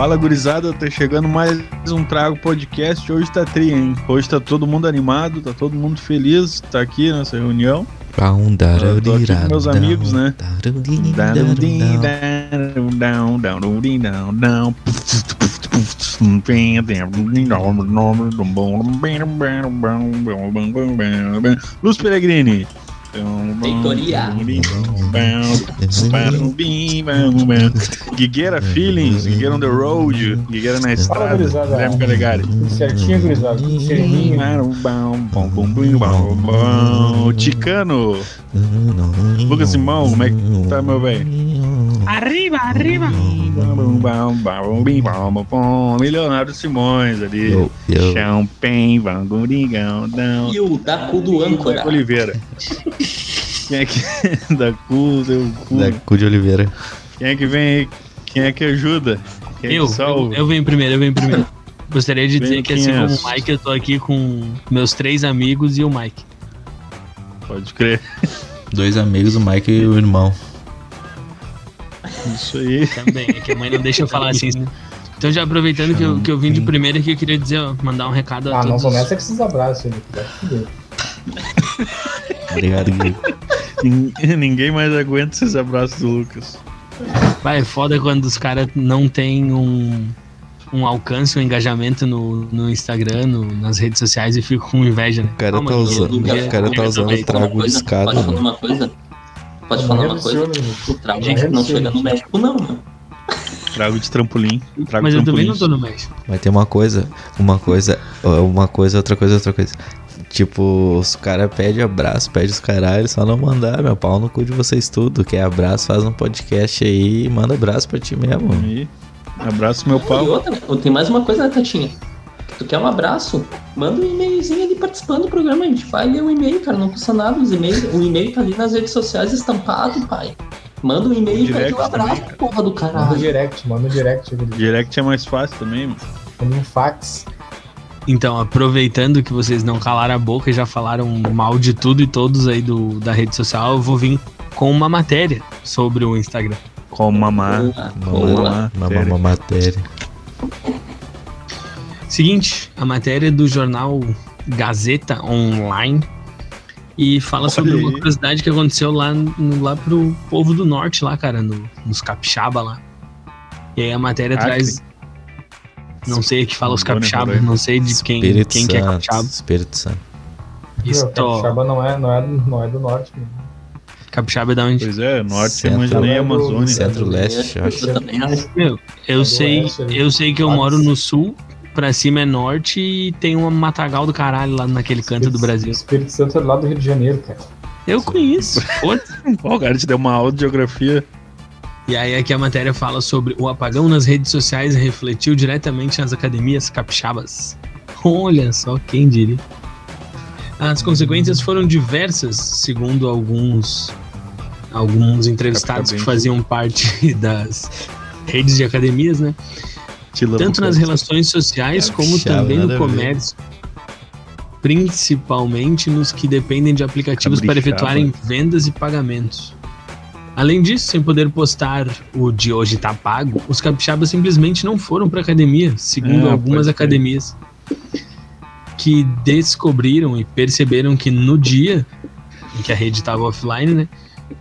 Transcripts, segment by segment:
Fala gurizada, tá chegando mais um Trago Podcast. Hoje tá tri, hein? Hoje tá todo mundo animado, tá todo mundo feliz, tá aqui nessa reunião. Eu tô aqui com meus amigos, né? Luz Peregrini. Feitoria. Guigueira Feelings, Guigueira on the Road, Guigueira na estrada. Guilherme Calegari. Certinho, gurizada. Ticano, Lucas Simão, como é que tá, meu velho? Arriba, arriba. Leonardo Simões ali. Eu, eu, Champagne, vangurigão, não. E o Dacu do âncora. Oliveira. Quem é que. da cu, seu cu. da Cu de Oliveira. Quem é que vem aí? Quem é que ajuda? Quem é que Eu, eu, eu venho primeiro, eu venho primeiro. Gostaria de dizer que assim é? como o Mike, eu tô aqui com meus três amigos e o Mike. Pode crer. Dois amigos, o Mike e o irmão. Isso aí. Também, é que a mãe não deixa eu falar assim. né? Então já aproveitando que eu, que eu vim de primeiro aqui, eu queria dizer, ó, mandar um recado a Ah, não todos. começa com esses abraços, Felipe. Vai se fuder. Obrigado, Gui. Nin- Ninguém mais aguenta esses abraços do Lucas. Vai, é foda quando os caras não têm um, um alcance, um engajamento no, no Instagram, no- nas redes sociais e ficam com inveja, né? O cara Calma, tá usando, o cara tá usando trago Coisa, discado, Pode falar uma coisa? Pode falar uma coisa? O trago Gente, não chega no México, não, mano. Trago de trampolim. Trago Mas eu também não tô no México. Mas tem uma coisa, uma coisa, uma coisa, outra coisa, outra coisa. Tipo, os caras pedem abraço, pedem os caralho, só não mandar, meu pau no cu de vocês tudo. Quer abraço, faz um podcast aí e manda abraço pra ti mesmo. Aí. Abraço meu E pau. outra, tem mais uma coisa, né, Tatinha? Tu quer um abraço? Manda um e-mailzinho ali participando do programa. A gente vai ler o e-mail, cara. Não custa nada. Os e-mails, o e-mail tá ali nas redes sociais estampado, pai. Manda um e-mail e pede um abraço, também, porra do Manda o caralho. direct, manda o direct. Direct é mais fácil também, mano. Manda um fax. Então, aproveitando que vocês não calaram a boca e já falaram mal de tudo e todos aí do, da rede social, eu vou vir com uma matéria sobre o Instagram. Com. Boa, Uma, boa. uma, uma, uma matéria. Seguinte, a matéria é do jornal Gazeta Online e fala Olha sobre aí. uma curiosidade que aconteceu lá, no, lá pro povo do norte, lá, cara, no- nos capixaba lá. E aí a matéria Acre. traz. Não sei que fala os Rondônia, capixaba, Roraima. não sei de quem, Espírito quem que é capixaba. Espírito Santo. Meu, Capixaba não é, não, é, não é do norte. mano. capixaba é da onde? Pois é, norte Centro- é Manjanaí e Amazônia. Centro-Leste, eu Eu acho. também acho. Meu, eu sei, eu sei que eu moro no sul, pra cima é norte e tem uma matagal do caralho lá naquele canto do Brasil. Espírito Santo é do lado do Rio de Janeiro, cara. Eu conheço. o cara te deu uma aula de geografia. E aí aqui a matéria fala sobre o apagão nas redes sociais refletiu diretamente nas academias capixabas. Olha só quem diria. As consequências foram diversas, segundo alguns alguns entrevistados que faziam parte das redes de academias, né? Tanto nas relações sociais como Capixaba, também no comércio. Principalmente nos que dependem de aplicativos para efetuarem vendas e pagamentos. Além disso, sem poder postar o de hoje tá pago, os capixabas simplesmente não foram para academia, segundo Ah, algumas academias que descobriram e perceberam que no dia em que a rede estava offline, né,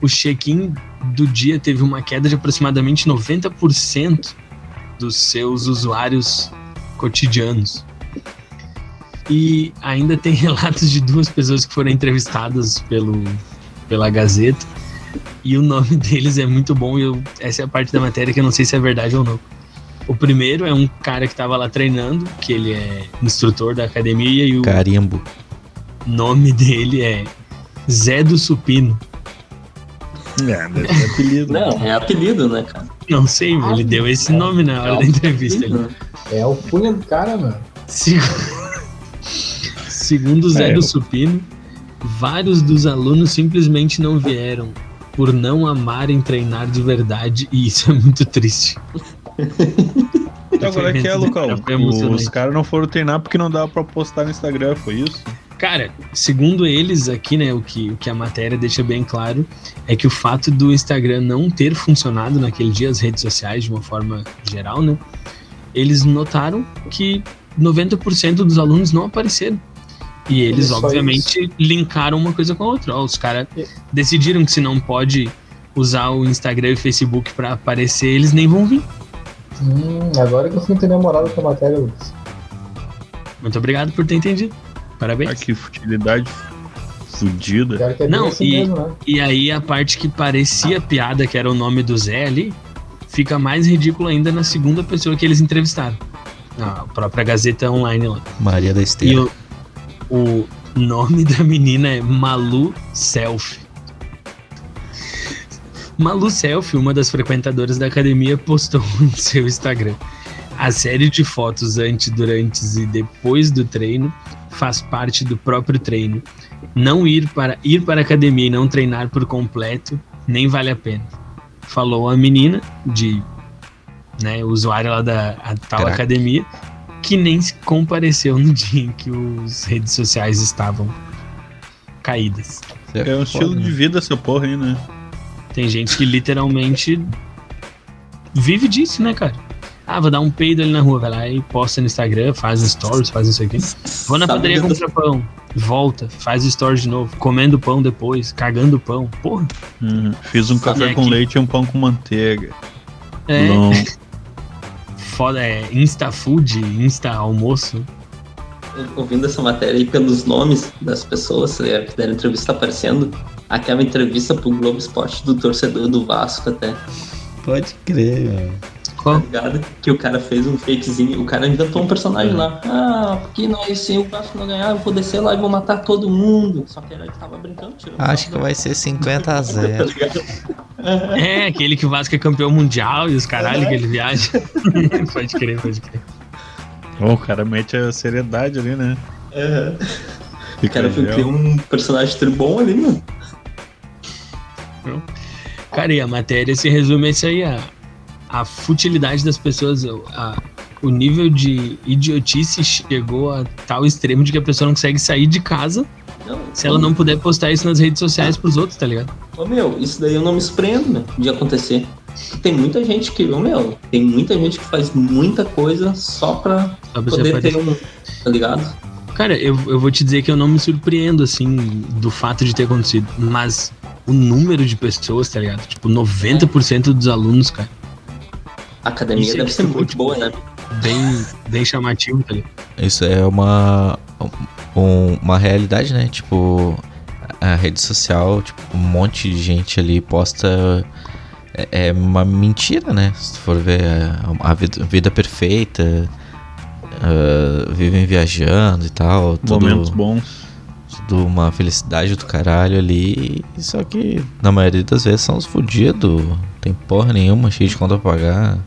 o check-in do dia teve uma queda de aproximadamente 90% dos seus usuários cotidianos. E ainda tem relatos de duas pessoas que foram entrevistadas pelo, pela Gazeta. E o nome deles é muito bom. E eu, essa é a parte da matéria que eu não sei se é verdade ou não. O primeiro é um cara que estava lá treinando, que ele é instrutor da academia, e o Carimbo. nome dele é Zé do Supino. É, ser apelido. Não, é apelido, né, cara? Não sei, ele deu esse nome na hora da entrevista. né? É o punha do cara, mano. Segu- Segundo o Zé É, do Supino, vários dos alunos simplesmente não vieram por não amarem treinar de verdade e isso é muito triste. Então, agora é que é, Lucão. Os caras não foram treinar porque não dava pra postar no Instagram, foi isso? Cara, segundo eles aqui, né, o que, o que a matéria deixa bem claro é que o fato do Instagram não ter funcionado naquele dia, as redes sociais de uma forma geral, né, eles notaram que 90% dos alunos não apareceram. E eles, Isso, obviamente, linkaram uma coisa com a outra. Ó, os caras decidiram que se não pode usar o Instagram e o Facebook para aparecer, eles nem vão vir. Hum, agora que eu fui entender a moral da matéria, Lucas. Muito obrigado por ter entendido. Parabéns. Ah, que futilidade fudida. É não, assim e, mesmo, né? e aí a parte que parecia piada, que era o nome do Zé ali, fica mais ridículo ainda na segunda pessoa que eles entrevistaram. A própria Gazeta Online lá. Maria da E Esteira. o, o nome da menina é Malu Selfie. Malu Selfie, uma das frequentadoras da academia, postou no seu Instagram. A série de fotos antes, durante e depois do treino faz parte do próprio treino. Não ir para ir para a academia e não treinar por completo nem vale a pena. Falou a menina de né, usuário lá da a tal Caraca. academia que nem se compareceu no dia em que as redes sociais estavam caídas. É um estilo de vida essa porra aí, né? Tem gente que literalmente vive disso, né, cara? Ah, vou dar um peido ali na rua, vai lá e posta no Instagram, faz stories, faz isso aqui. Vou na padaria comprar pão, volta, faz stories de novo, comendo pão depois, cagando pão. Porra, Uhum. Fiz um café com aqui? leite e um pão com manteiga. é Não. foda, é Insta Food, Insta Almoço. ouvindo essa matéria aí pelos nomes das pessoas né, que deram entrevista aparecendo, aquela entrevista pro Globo Esporte do torcedor do Vasco até, Pode crer, meu. tá Qual? ligado? Que o cara fez um fakezinho, o cara inventou um personagem lá. Ah, porque nós, se o Vasco não ganhar, eu vou descer lá e vou matar todo mundo. Só que ele tava brincando, tirando Acho que vai ser 50 a Tá 0. ligado? É, aquele que o Vasco é campeão mundial e os caralho que ele viaja. pode crer, pode crer. Bom, o cara mete a seriedade ali, né? É. O cara criar um personagem tribom ali, mano. Cara, e a matéria se resume a isso aí, a, a futilidade das pessoas, a- o nível de idiotice chegou a tal extremo de que a pessoa não consegue sair de casa Não, se ela não puder postar isso nas redes sociais pros outros, tá ligado? Ô meu, isso daí eu não me surpreendo, meu, de acontecer. Tem muita gente que, ô meu, tem muita gente que faz muita coisa só pra Só poder ter um. Tá ligado? Cara, eu, eu vou te dizer que eu não me surpreendo, assim, do fato de ter acontecido, mas o número de pessoas, tá ligado? Tipo, 90% dos alunos, cara, A academia Isso é deve ser muito boa, né? bem, bem chamativo, tá ligado? Isso é uma, um- uma realidade, né? Tipo, a rede social, tipo, um monte de gente ali posta. É, é uma mentira, né? Se tu for ver a, a vida, vida perfeita, ah, vivem viajando e tal. Tudo, Momentos bons. Tudo uma felicidade do caralho ali. Só que na maioria das vezes são os fudidos. Tem porra nenhuma, cheio de conta pra pagar.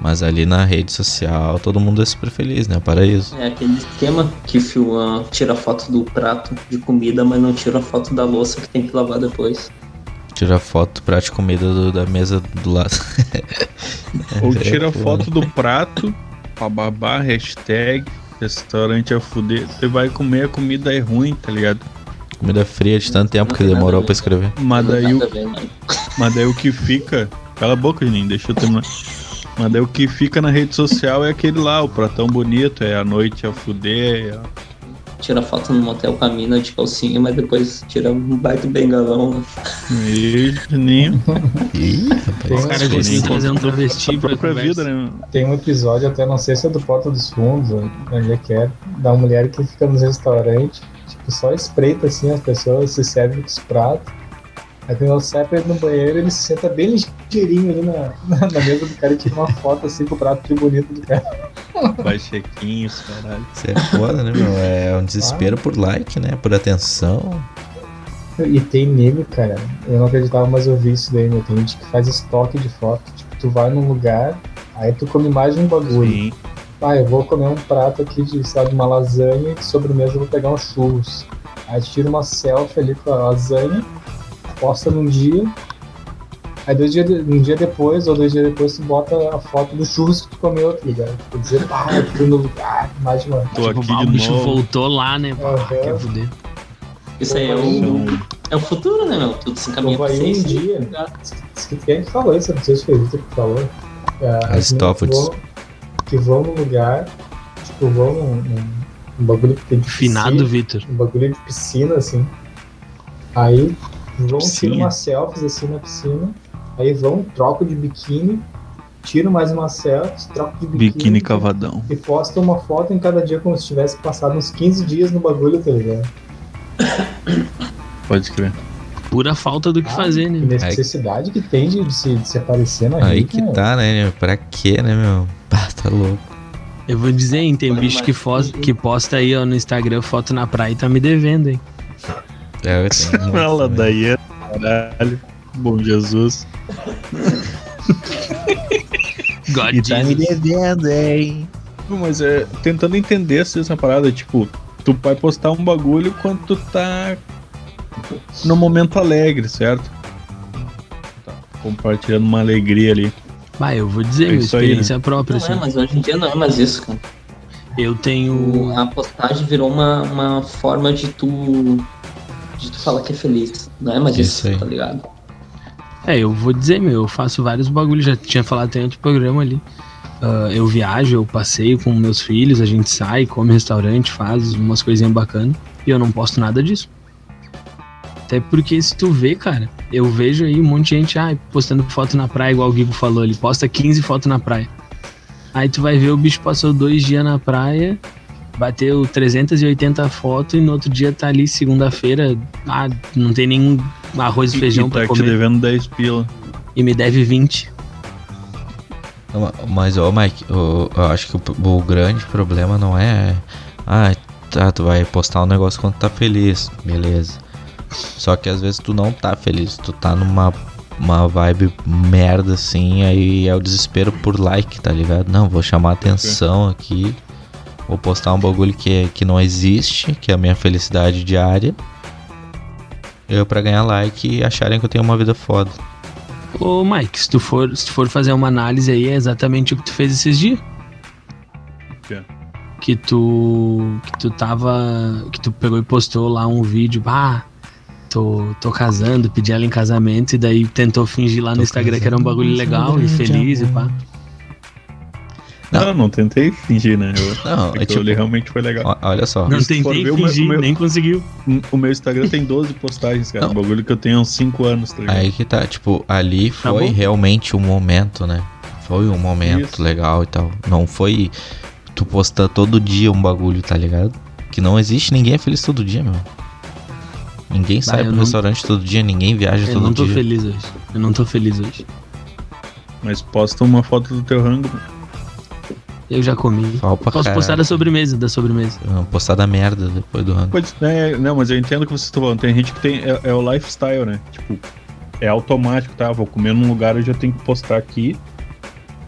Mas ali na rede social todo mundo é super feliz, né? Paraíso. É aquele esquema que filma, tira foto do prato de comida, mas não tira foto da louça que tem que lavar depois. Tira foto, prato de comida do- da mesa do lado. Ou É, tira pô. foto do prato, bababá, hashtag, restaurante a fuder. Você vai comer, a comida é ruim, tá ligado? Comida fria de tanto tempo que demorou pra escrever. Mas daí, o, mas daí o que fica. Cala a boca, Juninho, deixa eu terminar. Mas daí o que fica na rede social é aquele lá, o pratão bonito, é a noite a fuder. é- Tira foto no motel com a mina de calcinha, mas depois tira um baita bengalão. E Juninho, Ih, Tem rapaz. O cara uns- decidiu trazer um a travesti pra própria vida, né? Tem um episódio, até não sei se é do Porta dos Fundos, onde é que é, da mulher que fica nos restaurantes, tipo, só espreita assim as pessoas, se serve com os pratos. Aí sai pra ir no banheiro, ele se senta bem ligeirinho ali na, na, na mesa do cara e tira uma foto assim com o prato bem bonito do cara. Vai chequinhos, caralho. Isso é foda, né, meu? É um desespero por like, né? Por atenção. E tem nego, cara, eu não acreditava, mas eu vi isso daí, meu. Tem gente que faz estoque de foto. Tipo, tu vai num lugar, aí tu come mais de um bagulho. Sim. Ah, eu vou comer um prato aqui de, sabe, uma lasanha e de sobremesa eu vou pegar um churros. Aí tira uma selfie ali com a lasanha, posta num dia, aí dois dias, um dia depois ou dois dias depois tu bota a foto do churros que tu comeu, tá ligado? Quer dizer, ah, eu fui no lugar, mais de uma. Tô Tipo, aqui o bicho novo. voltou lá, né? Pá, Aham. quer fuder. Isso aí é o, Então, é o futuro, né, meu? Tudo se encaminha vou pra aí um dia. Que quem falou isso, eu não sei se foi o Vitor que falou. É, Aristófanes. que vão no lugar, tipo, vão num, num, num bagulho que tem de Finado, Vitor. Um bagulho de piscina, assim. Aí vão tirar umas selfies assim na piscina. Aí vão, trocam de biquíni, tiram mais umas selfies, trocam de biquíni. Biquíni cavadão. E postam uma foto em cada dia como se tivesse passado uns 15 dias no bagulho, tá ligado? Pode escrever. Pura falta do que ah, fazer, né? necessidade que tem de, de, se, de se aparecer na Aí que tá, né? Pra quê, né, meu? Ah, tá louco. Eu vou dizer, hein, tem bicho que, que posta aí ó, no Instagram foto na praia e tá me devendo, hein? É, eu tenho. Fala daí, é caralho. Bom Jesus. God e tá me devendo, hein? Mas é, tentando entender essa parada, tipo, tu vai postar um bagulho quando tu tá no momento alegre, certo? Tá compartilhando uma alegria ali. Bah, eu vou dizer, é minha experiência aí, né? própria. Não é, assim. é, mas hoje em dia não é mais isso, cara. Eu tenho. A postagem virou uma, uma forma de tu. De tu falar que é feliz. Não é mais isso, isso tá ligado? É, eu vou dizer, meu, eu faço vários bagulhos, já tinha falado até outro programa ali. Uh, eu viajo, eu passeio com meus filhos, a gente sai, come restaurante, faz umas coisinhas bacanas. E eu não posto nada disso. Até porque se tu vê, cara, eu vejo aí um monte de gente ah, postando foto na praia, igual o Guigo falou, ele posta 15 fotos na praia. Aí tu vai ver o bicho passou dois dias na praia, bateu 380 fotos e no outro dia tá ali, segunda-feira, ah, não tem nenhum arroz e feijão e tá pra comer. te devendo 10 pila. E me deve 20. Mas, ó, Mike, eu, eu acho que o, o, grande problema não é. Ah, tá, tu vai postar um negócio quando tá feliz, beleza. Só que às vezes tu não tá feliz, tu tá numa uma vibe merda assim, aí é o desespero por like, tá ligado? Não, vou chamar atenção aqui, vou postar um bagulho que, que não existe, que é a minha felicidade diária. Eu para ganhar like e acharem que eu tenho uma vida foda. Ô Mike, se tu for, se tu for fazer uma análise aí, é exatamente o que tu fez esses dias. Que? Que tu. Que tu tava. Que tu pegou e postou lá um vídeo. Ah, tô, tô casando, pedi ela em casamento e daí tentou fingir lá no Instagram que era um bagulho legal e feliz e pá. Não, não, não tentei fingir, né? Eu, não, é tipo, realmente foi legal. Olha só. Não tentei fingir, meu, nem conseguiu. O meu Instagram tem 12 postagens, cara. Não. Um bagulho que eu tenho há uns 5 anos, tá ligado? Aí que tá, tipo, ali tá foi tá realmente um momento, né? Foi um momento Isso. legal e tal. Não foi tu postar todo dia um bagulho, tá ligado? Que não existe, ninguém é feliz todo dia, meu. Ninguém sai pro não... restaurante todo dia, ninguém viaja eu todo dia. Eu não tô dia. feliz hoje. Eu não tô feliz hoje. Mas posta uma foto do teu rango. Eu já comi. Posso cara. postar da sobremesa, da sobremesa. Não, postar da merda depois do rango. Pode, é, não, mas eu entendo o que vocês estão falando. Tem gente que tem. É, é, o lifestyle, né? Tipo, é automático, tá? Vou comer num lugar, eu já tenho que postar aqui.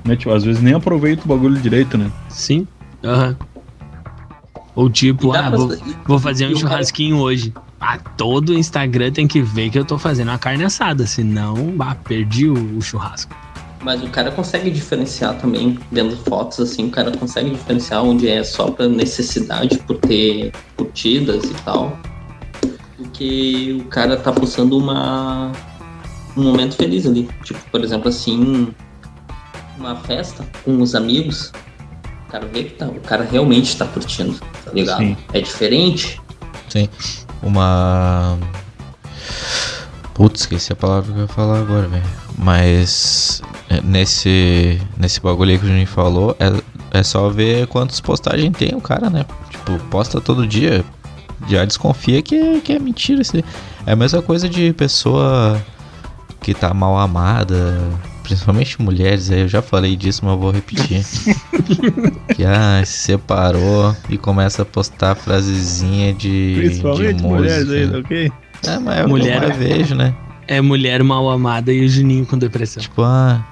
Né? Tipo, às vezes nem aproveito o bagulho direito, né? Sim. Aham. Uhum. Ou tipo, ah, vou, vou fazer um churrasquinho hoje. Ah, todo Instagram tem que ver que eu tô fazendo uma carne assada, senão, bah, perdi o, o churrasco. Mas o cara consegue diferenciar também, vendo fotos assim, o cara consegue diferenciar onde é só pra necessidade por ter curtidas e tal. Porque o cara tá postando uma um momento feliz ali. Tipo, por exemplo, assim, uma festa com os amigos. O cara vê que tá, o cara realmente tá curtindo, tá ligado? Sim. É diferente. Sim uma. Putz, esqueci a palavra que eu ia falar agora, velho. Mas é, nesse, nesse bagulho aí que o Juninho falou, é, é só ver quantas postagens tem o cara, né? Tipo, posta todo dia. Já desconfia que, que é mentira. É a mesma coisa de pessoa que tá mal amada, principalmente mulheres, eu já falei disso, mas eu vou repetir. que ah, se separou e começa a postar frasezinha de. Principalmente de mulheres aí, ok? É, mas é mulher eu vejo, né? É mulher mal amada e o Juninho com depressão. Tipo, ah.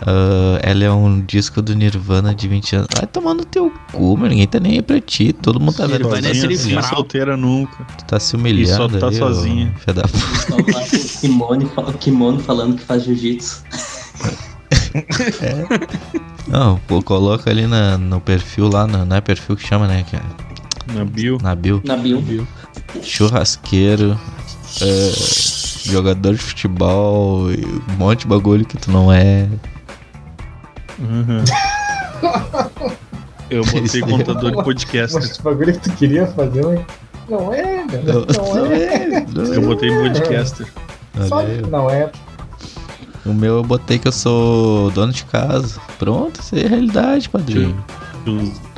Uh, ela é um disco do Nirvana de 20 anos. Vai tomando teu cu, mano. Ninguém tá nem aí pra ti. Todo mundo tá vendo. Nirvana é assim, solteira nunca. Tu tá se humilhando. E só tá sozinha. Fé da puta. O Kimono falando que faz jiu-jitsu é. Não, pô, coloca ali na, no perfil lá, na, não é perfil que chama, né? Que é, na bio. Na bio. Na bio. Churrasqueiro, é, jogador de futebol, um monte de bagulho que tu não é. Uhum. Eu botei contador de podcast. Mas o bagulho que tu queria fazer, mas não é, meu. Não, Não, é. Eu botei podcaster. Só não é. O meu eu botei que eu sou dono de casa. Pronto, isso aí é realidade, padrinho.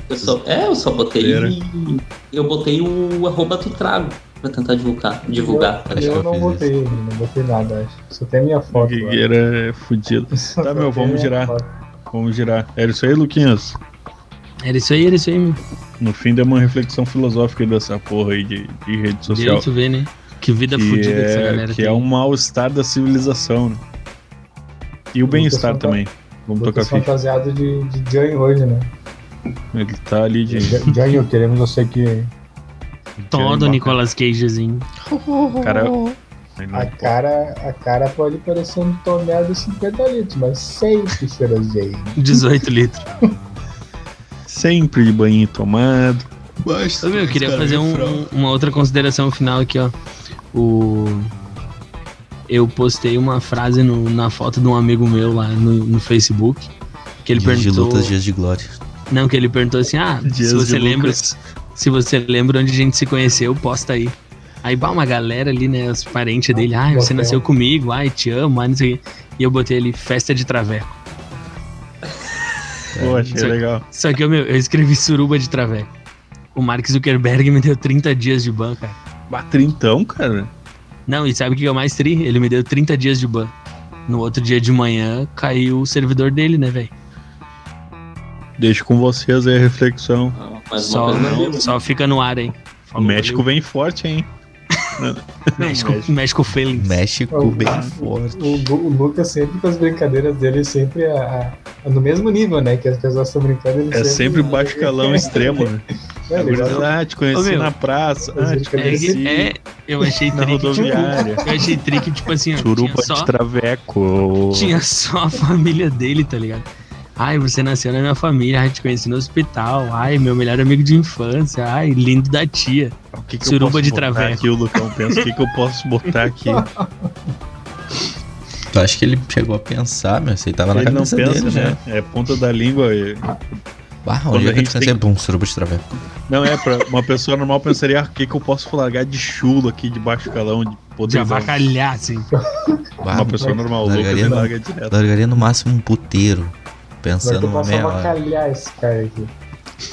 Eu só, é, eu só botei. Era. Eu botei o arroba do trago pra tentar divulgar. divulgar. Eu, Acho que eu eu não fiz botei, não botei nada, acho. Só tem a minha foto. Guigueira é fudido. Tá, meu, vamos girar. foto. Vamos girar. Era isso aí, Luquinhas? Era isso aí, era isso aí, meu. No fim deu uma reflexão filosófica aí dessa porra aí de, de rede social. Deu tu ver, né? Que vida Que, fodida que essa é, galera que tem. é um mal-estar da civilização, né? E o bem-estar também. Vamos tocar ficha. fantasiado de, de Jânio hoje, né? Ele tá ali de. Jânio, queremos você que Todo Nicolas Cagezinho. Cara, A cara, a cara pode parecer um tonel de 50 litros, mas sempre cheirosinho. 18 litros. Sempre de banho tomado. Ô, meu, eu queria fazer um- um- uma outra consideração final aqui, ó. O... Eu postei uma frase no- na foto de um amigo meu lá no, no Facebook. Que ele Dias de perguntou. lutas, dias de glória. Não, que ele perguntou assim: ah, Dias se você lembra. Lucas. Se você lembra onde a gente se conheceu, posta aí. Aí, bah, uma galera ali, né? Os parentes dele, ai, você nasceu comigo, ai, te amo, ai, não sei o quê. E eu botei ali, festa de traveco. Pô, achei aqui. legal. Só que, meu, eu escrevi suruba de traveco. O Mark Zuckerberg me deu 30 dias de ban, cara. Batrintão, cara. Não, e sabe o que é o mais tri? Ele me deu 30 dias de ban. No outro dia de manhã, caiu o servidor dele, né, velho? Deixo com vocês aí a reflexão. Mas Só, só fica no ar aí. O México vem forte, hein? valeu. México, México feelings. México O- bem o- forte. O, o Lucas sempre com as brincadeiras dele, sempre a, a- no mesmo nível, né? Que as pessoas estão brincando. ele É sempre baixo calão extremo, né? É, gosta- Ah, te conheci Ô, meu. na praça. Ah, te É, conheci que- é, eu achei na trick, tipo, eu achei trick, tipo assim, ó, tinha Suruba só, de traveco. tinha só a família dele, tá ligado? Ai, você nasceu na minha família, ai, te conheci no hospital, ai, meu melhor amigo de infância, ai, lindo da tia. O que que Suruba eu posso de botar traveco. aqui, o Lucão pensa, o que, que eu posso botar aqui? Tu acha que ele chegou a pensar, meu? Aí tava na Ele não cabeça pensa, dele, né? É ponta da língua. e- Ah, Quando onde a é que descansei? tem- Bum, suruba de traveco. Não, é, pra uma pessoa normal pensaria, ah, o que, que eu posso largar de chulo aqui de baixo calão, de De poder. avacalhar, assim. Bah, Uma pessoa normal, o Lucas largaria, no, larga direto. largaria no máximo um puteiro. Vai Pensando ter uma que avacalhar esse cara aqui.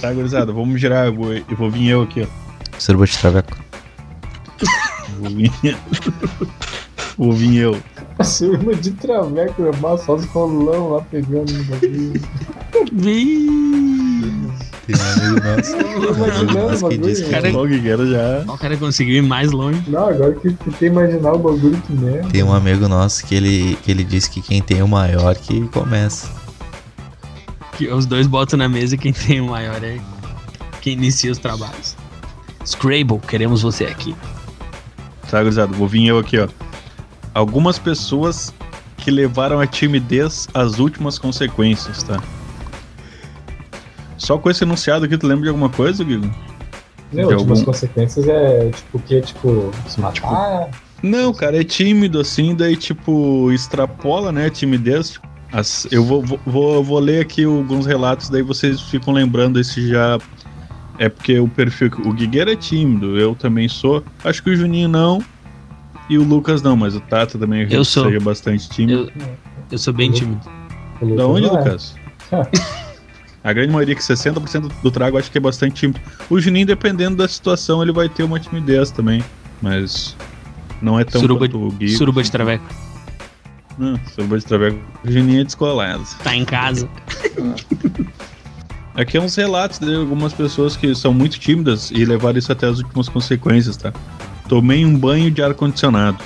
Tá, gurizada, vamos girar, eu vou, eu vou vir eu aqui, ó. Suruba de traveco. Vou vir, vou vir eu. A turma de traveco, normal, só os rolão lá pegando no bagulho. Vim. Tem um amigo nosso. Imaginando que bagulho. disse que Cara, Guigueira já. O cara conseguiu ir mais longe. Não, agora que tu tem imaginar o bagulho que merda. Tem um amigo nosso que ele, que ele disse que quem tem o maior que começa. Que os dois botam na mesa e quem tem o maior é quem inicia os trabalhos. Scrabble, queremos você aqui. Tá, gurizada, vou vir eu aqui, ó. Algumas pessoas que levaram a timidez às últimas consequências, tá? Só com esse enunciado aqui, tu lembra de alguma coisa, Guigo? Algum- consequências é tipo o que? Tipo, se matar? Não, cara, é tímido assim, daí tipo, extrapola, né, a timidez. tipo, as- eu vou, vou, vou, vou ler aqui alguns relatos, daí vocês ficam lembrando esse já. É porque o perfil. O Guigueira é tímido, eu também sou. Acho que o Juninho não. E o Lucas não, mas o Tata também Eu sou. seja bastante tímido. Eu, eu sou bem tímido. Da onde. Lucas? A grande maioria, que 60% do trago, acho que é bastante tímido. O Juninho, dependendo da situação, ele vai ter uma timidez também. Mas não é tão Suruba- quanto o Gui. Suruba de traveco. Não, suruba de traveco. Juninho é descolado. Tá em casa. Aqui é uns relatos de algumas pessoas que são muito tímidas e levaram isso até as últimas consequências, tá? Tomei um banho de ar-condicionado.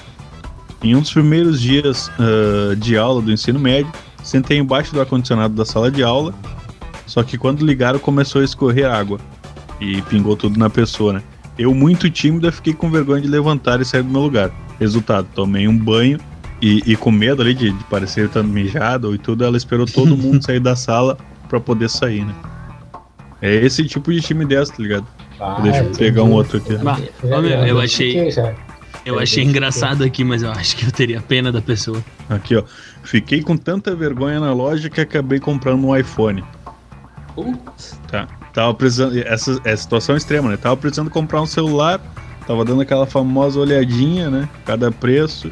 Em um dos primeiros dias ah, de aula do ensino médio, sentei embaixo do ar-condicionado da sala de aula, só que quando ligaram começou a escorrer água e pingou tudo na pessoa, né? Eu, muito tímida, fiquei com vergonha de levantar e sair do meu lugar. Resultado, tomei um banho e, e com medo ali de, de parecer estar mijado e tudo, ela esperou todo mundo sair da sala pra poder sair, né? É esse tipo de timidez, tá ligado? Ah, Deixa eu entendi. pegar um outro aqui. Bah, ô, meu, eu achei, eu É, achei engraçado aqui, mas eu acho que eu teria pena da pessoa. Aqui, ó. Fiquei com tanta vergonha na loja que acabei comprando um iPhone. Putz, Tá. Tava precisando. Essa é situação extrema, né? Tava precisando comprar um celular, tava dando aquela famosa olhadinha, né? Cada preço.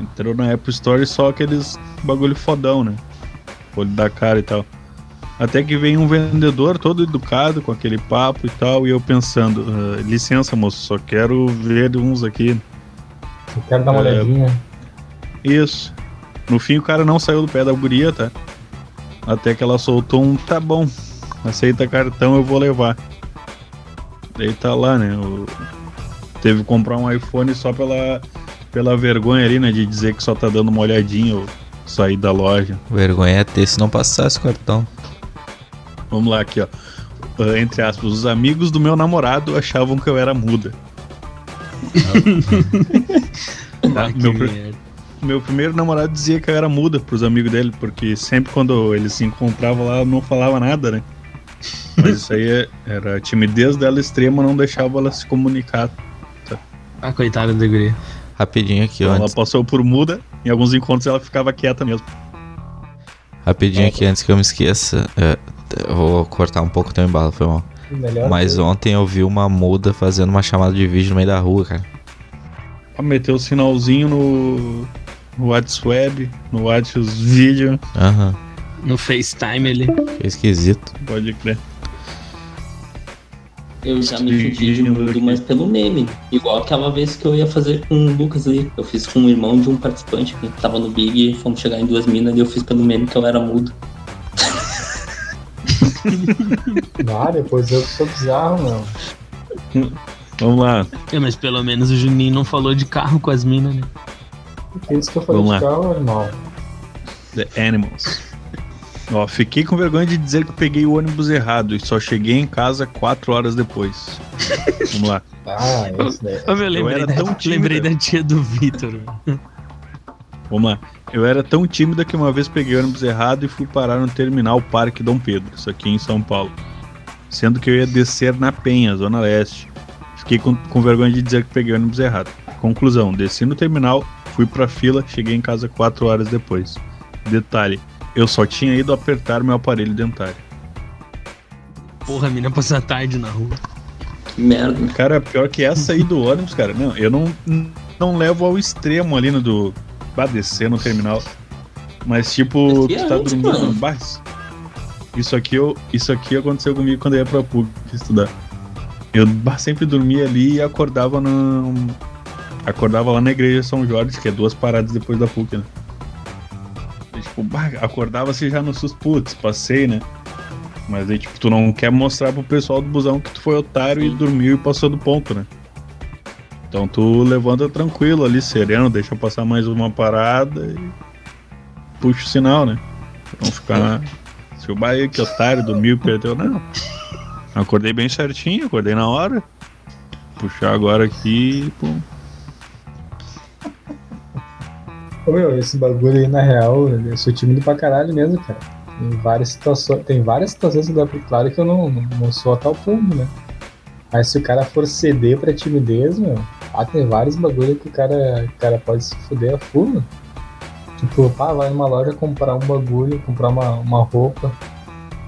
Entrou na Apple Store só aqueles bagulho fodão, né? Olho da cara e tal. Até que vem um vendedor todo educado com aquele papo e tal, e eu pensando, "Ah, licença moço, só quero ver uns aqui. Eu quero dar uma É. olhadinha. Isso. No fim o cara não saiu do pé da guria, tá? Até que ela soltou um tá bom, aceita cartão, eu vou levar. Daí tá lá, né? o- Teve que comprar um iPhone só pela, pela vergonha ali, né? De dizer que só tá dando uma olhadinha ou sair da loja. Vergonha é ter se não passasse o cartão. Vamos lá aqui, ó. Ah, Entre aspas, os amigos do meu namorado achavam que eu era muda. Tá, Ah, que meu pr- merda. Meu primeiro namorado dizia que eu era muda pros amigos dele, porque sempre quando eles se encontravam lá, eu não falava nada, né? Mas isso aí é- era a timidez dela extrema, não deixava ela se comunicar. Ah, coitada da guria. Rapidinho aqui, ó. Então ela Antes, passou por muda, em alguns encontros ela ficava quieta mesmo. rapidinho aqui, antes que eu me esqueça. é, eu vou cortar um pouco o teu embalo, foi mal. Melhor Mas ontem eu vi uma muda fazendo uma chamada de vídeo no meio da rua, cara. Pra meter o sinalzinho no, no WhatsApp, no WhatsApp, os vídeos, Aham. No FaceTime ali. Que esquisito. pode crer. Eu já me fudi de mudo, mas pelo meme. Igual aquela vez que eu ia fazer com o Lucas ali. Eu fiz com o irmão de um participante que tava no Big e fomos chegar em duas minas e eu fiz pelo meme que eu era mudo. Ah, depois eu sou bizarro, meu. Vamos lá. É, mas pelo menos o Juninho não falou de carro com as minas, né? O que é isso que eu falei Vamos de lá. carro, animal? The Animals. Ó, fiquei com vergonha de dizer que eu peguei o ônibus errado e só cheguei em casa quatro horas depois. Vamos lá. Ah, daí. Eu, meu, lembrei, era da, tão tímida. lembrei da tia do Vitor. Vamos lá. Eu era tão tímida que uma vez peguei o ônibus errado e fui parar no terminal Parque Dom Pedro, isso aqui em São Paulo. Sendo que eu ia descer na Penha, Zona Leste. Fiquei com, com vergonha de dizer que peguei o ônibus errado. Conclusão: desci no terminal, fui pra fila, cheguei em casa quatro horas depois. Detalhe: eu só tinha ido apertar meu aparelho dentário. Porra, a mina passou a tarde na rua. Que merda. Cara, pior que essa aí do ônibus, cara. Não, eu não, não levo ao extremo ali no do. Bah, descer no terminal. Mas tipo, tu tá dormindo. mano. Bah, isso- isso aqui, eu, isso aqui aconteceu comigo quando eu ia pra PUC estudar. Eu bah, sempre dormia ali e acordava no. Acordava lá na igreja São Jorge, que é duas paradas depois da PUC, né? E, tipo, bah, acordava assim já no susto, putz, passei, né? Mas aí, tipo, tu não quer mostrar pro pessoal do busão que tu foi otário e dormiu e passou do ponto, né? Então tu levanta tranquilo ali, sereno, deixa passar mais uma parada e puxa o sinal, né? Pra não ficar. Se o Bahia que otário dormiu, perdeu, não. Acordei bem certinho, acordei na hora. Puxar agora aqui, pô. Ô, meu, esse bagulho aí, na real, eu sou tímido pra caralho mesmo, cara. Tem várias situações, tem várias situações que dá pra claro que eu não, não, não sou a tal ponto, né? Mas se o cara for ceder pra timidez, meu, ah, tem vários bagulho que o cara, o cara pode se fuder a meu. Tipo, pá, vai numa loja comprar um bagulho, comprar uma, uma roupa.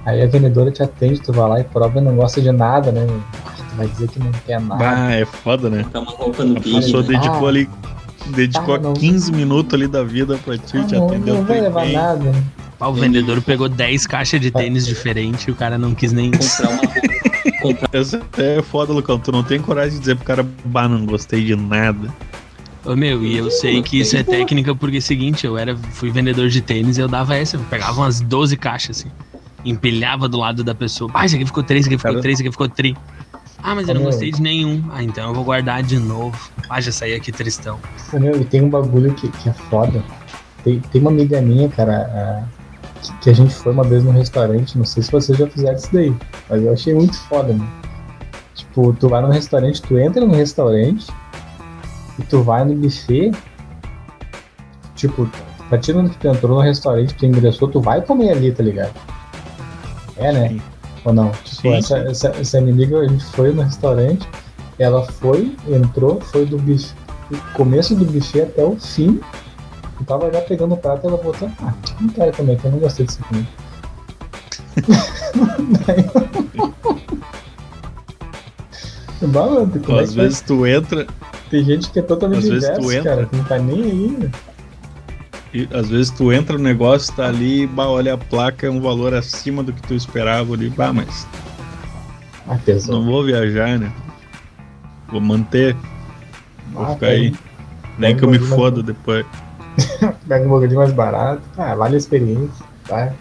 Aí a vendedora te atende, tu vai lá e prova e não gosta de nada, né? meu? Ah, Tu vai dizer que não quer nada. Bah, é foda, né? Comprar uma roupa no A Big. pessoa né? dedicou Ah. ali. Dedicou Ah, não. 15 minutos ali da vida pra ti, Ah, te não, atendeu não vai levar bem. nada. Ah, o vendedor pegou 10 caixas de tênis diferentes e o cara não quis nem. Comprar uma comprar Essa é foda, Lucão. Tu não tem coragem de dizer pro cara, bah, não gostei de nada. Ô, meu, e eu sei que isso é técnica porque é o seguinte, eu era, fui vendedor de tênis e eu dava essa, eu pegava umas 12 caixas assim, empilhava do lado da pessoa. Ah, esse aqui ficou 3, esse aqui ficou Cara- 3, esse aqui ficou 3. Ah, mas eu não meu. gostei de nenhum. Ah, então eu vou guardar de novo. Ah, já saí aqui tristão. Ô, Meu, e tem um bagulho que, que é foda. Tem, tem uma amiga minha, cara, a- que, que a gente foi uma vez num restaurante, não sei se vocês já fizeram isso daí, mas eu achei muito foda, mano. Tipo, tu vai no restaurante, tu entra no restaurante e tu vai no buffet, tipo, a partir do momento que tu entrou no restaurante, tu ingressou, tu vai comer ali, tá ligado? É, né? Sim. Ou não? Tipo, essa. Essa, essa minha amiga, a gente foi no restaurante, ela foi, entrou, foi do começo do buffet até o fim, eu tava já pegando o prato e ela voltou, ah, não quero comer, que eu não gostei disso aqui. É Às vai- vezes tu entra, Tem gente que é totalmente às vezes tu entra- cara, que não tá nem aí, né? E, às vezes tu entra no negócio, tá ali, bah, olha a placa, é um valor acima do que tu esperava ali, bah, mas Ah, pesou. não vou viajar, né? Vou manter, vou Ah, ficar aí. pega- Nem que eu me bagulho mais- foda depois. Pega um bagulho mais barato. Ah, vale a experiência, tá?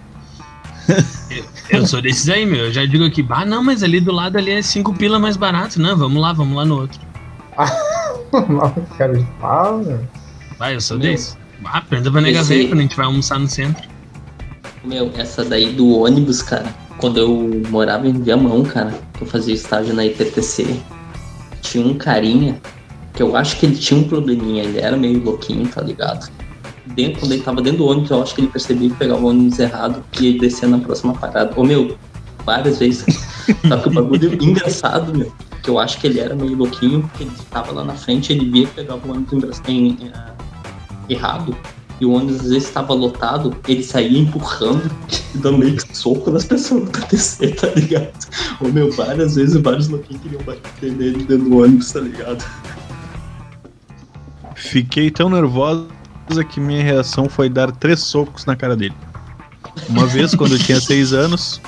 Eu sou desses aí, meu. Eu já digo aqui, ah, não, mas ali do lado ali é cinco pila mais barato. Não, vamos lá, vamos lá no outro. Cara de pau, né? Vai, eu sou Meu. desse. Ah, aprenda pra negar Esse- ver quando a gente vai almoçar no centro. Meu, essa daí do ônibus, cara, quando eu morava em Viamão, cara, que eu fazia estágio na IPTC, tinha um carinha que eu acho que ele tinha um probleminha, ele era meio louquinho, tá ligado? Dentro, quando ele tava dentro do ônibus, eu acho que ele percebia que pegava o ônibus errado e ele descia na próxima parada. Ô meu, várias vezes. Só que o bagulho engraçado, meu, que eu acho que ele era meio louquinho, porque ele tava lá na frente, ele via que pegava o ônibus em- em- em- errado, e o ônibus às vezes estava lotado, ele saía empurrando dando meio que soco nas pessoas pra descer, tá ligado? Ô meu, várias vezes vários louquinhos queriam bater nele dentro do ônibus, tá ligado? Fiquei tão nervosa que minha reação foi dar três socos na cara dele. Uma vez, quando eu tinha seis anos,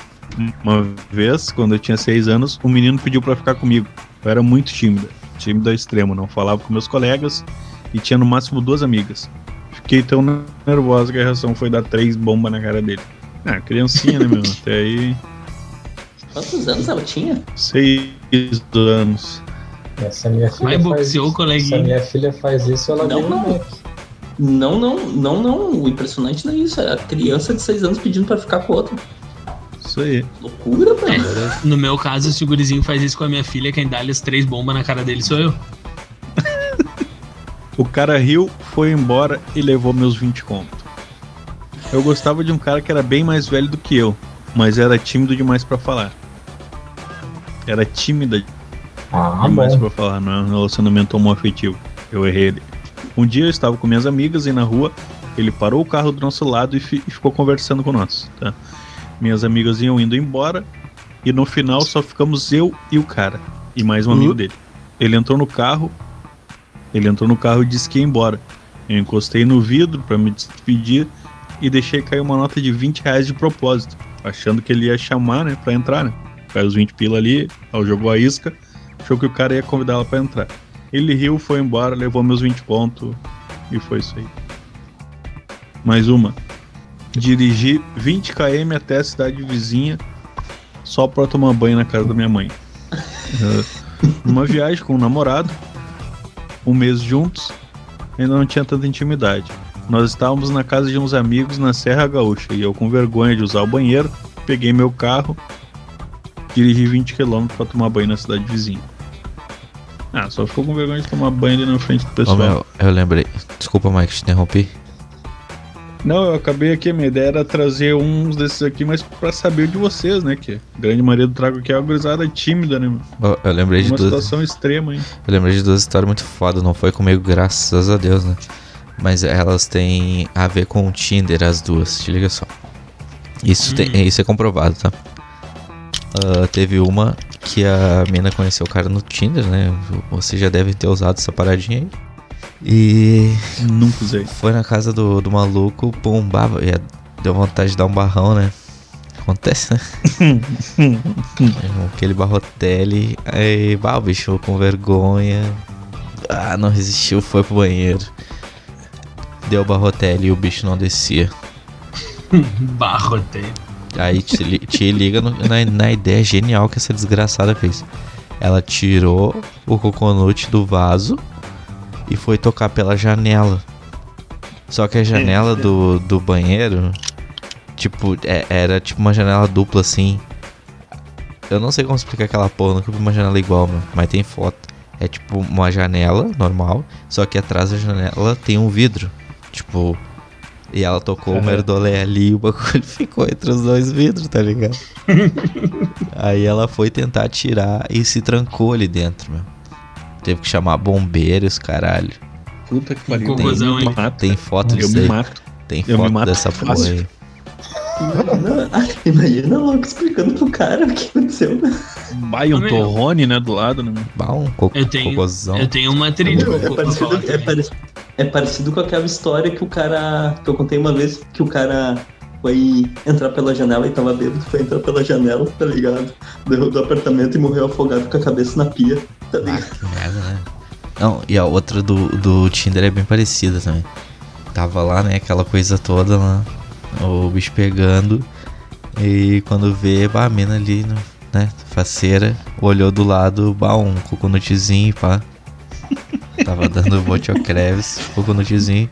uma vez, quando eu tinha seis anos, um menino pediu pra ficar comigo. Eu era muito tímida, tímida ao extremo, não falava com meus colegas e tinha no máximo duas amigas. Fiquei tão nervosa que a reação foi dar três bombas na cara dele. Ah, criancinha, né, meu? Até aí, Quantos anos ela tinha? seis anos. Essa minha filha Vai, faz boxeou o Se a coleguinha. minha filha faz isso, ela Não, não. Não, não, não, não. O impressionante não é isso. É a criança de seis anos pedindo pra ficar com outro. Isso aí. Loucura, velho. No meu caso, se o gurizinho faz isso com a minha filha, quem dá-lhe as três bombas na cara dele sou eu. O cara riu, foi embora e levou meus 20 conto. Eu gostava de um cara que era bem mais velho do que eu, mas era tímido demais pra falar. Era tímida Ah, demais pra falar, não é um relacionamento homoafetivo. Eu errei ele. Um dia eu estava com minhas amigas e na rua ele parou o carro do nosso lado e, fi- e ficou conversando com nós. Tá? Minhas amigas iam indo embora e no final só ficamos eu e o cara e mais um amigo dele. Ele entrou no carro, ele entrou no carro e disse que ia embora. Eu encostei no vidro para me despedir e deixei cair uma nota de 20 reais de propósito, achando que ele ia chamar, né, para entrar, né? Caiu os 20 pila ali, ela jogou a isca, achou que o cara ia convidar ela para entrar. Ele riu, foi embora, levou meus 20 pontos e foi isso aí. Mais uma. Dirigi 20 km até a cidade vizinha só pra tomar banho na casa da minha mãe. Numa viagem com um namorado, um mês juntos, ainda não tinha tanta intimidade. Nós estávamos na casa de uns amigos na Serra Gaúcha e eu, com vergonha de usar o banheiro, peguei meu carro, dirigi 20 km pra tomar banho na cidade vizinha. Ah, só ficou com vergonha de tomar banho ali na frente do pessoal. meu, eu lembrei. Desculpa, Mike, te interrompi. Não, eu acabei aqui, minha ideia era trazer uns desses aqui, mas pra saber de vocês, né? Que a grande maioria do trago aqui é uma gurizada tímida, né? Eu lembrei de Uma duas. situação extrema, hein? Eu lembrei de duas histórias muito fodas, não foi comigo, graças a Deus, né? Mas elas têm a ver com o Tinder, as duas, te liga só. Isso, tem, isso é comprovado, tá? Ah, teve uma que a mina conheceu o cara no Tinder, né? Você já deve ter usado essa paradinha aí. E Nunca usei. foi na casa do, do maluco, bombava, e deu vontade de dar um barrão, né? Acontece, né? Aquele barrotelli, aí, bah, o bicho com vergonha. Ah, não resistiu, foi pro banheiro. Deu barrotelli e o bicho não descia. Barroteiro. Aí te, li- te liga no- na, na ideia genial que essa desgraçada fez. Ela tirou o coconut do vaso e foi tocar pela janela. Só que a janela do, do banheiro, tipo, é- era tipo uma janela dupla assim. Eu não sei como explicar aquela porra, nunca vi uma janela igual, meu, mas tem foto. É tipo uma janela normal, só que atrás da janela tem um vidro. Tipo, e ela tocou o Aham. merdolé ali e o bagulho ficou entre os dois vidros, tá ligado? Aí ela foi tentar tirar e se trancou ali dentro, meu. Teve que chamar bombeiros, caralho. Puta que pariu. cocôzão, eu hein? me. Tem foto Eu disso me aí. mato. Tem eu me foto mato dessa porra aí. Imagina, imagina logo explicando pro cara o que aconteceu. Vai um torrone, né, do lado, né? Bah, um co Eu tenho- cocôzão. Eu tenho uma trilha É pra parecido, é, parecido, é parecido com aquela história que o cara. que eu contei uma vez que o cara foi entrar pela janela e tava bêbado, foi entrar pela janela, tá ligado? Deu do apartamento e morreu afogado com a cabeça na pia, tá Ah, ligado? que merda, né? Não, e a outra do, do Tinder é bem parecida também. Tava lá, né, aquela coisa toda lá, o bicho pegando. E quando vê, bah, a mina ali, no- né, faceira, olhou do lado, bah, um coconutezinho, pá. Tava dando botiocreves, coconutezinho.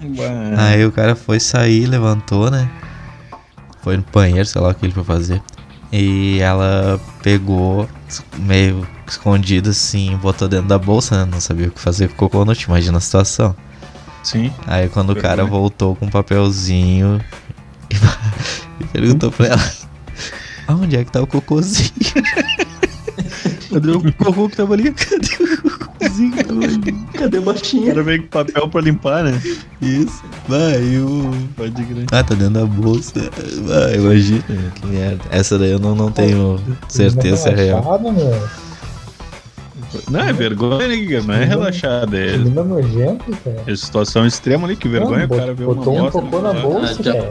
Bah. Aí o cara foi sair, levantou, né? Foi no banheiro, sei lá o que ele foi fazer. E ela pegou, meio escondida assim, botou dentro da bolsa, né? Não sabia o que fazer com o coconut, imagina a situação. Sim. Aí quando o cara voltou com um papelzinho e, e perguntou pra ela: Aonde é que tá o cocôzinho? Cadê o cocô que tava ali? Cadê Cadê a O baixinha? cara veio com papel pra limpar, né? Isso. Vai, o. Pode crer. Ah, tá dentro da bolsa. Vai, imagina. Que merda. Essa daí eu não, não tenho certeza se é real. Meu. Não, é vergonha, né, Guilherme? Não é relaxada. É, Menina nojento, cara. é situação extrema ali, que vergonha, Não, o cara ver uma Botou um bosta. cocô na bolsa, Ah, cara.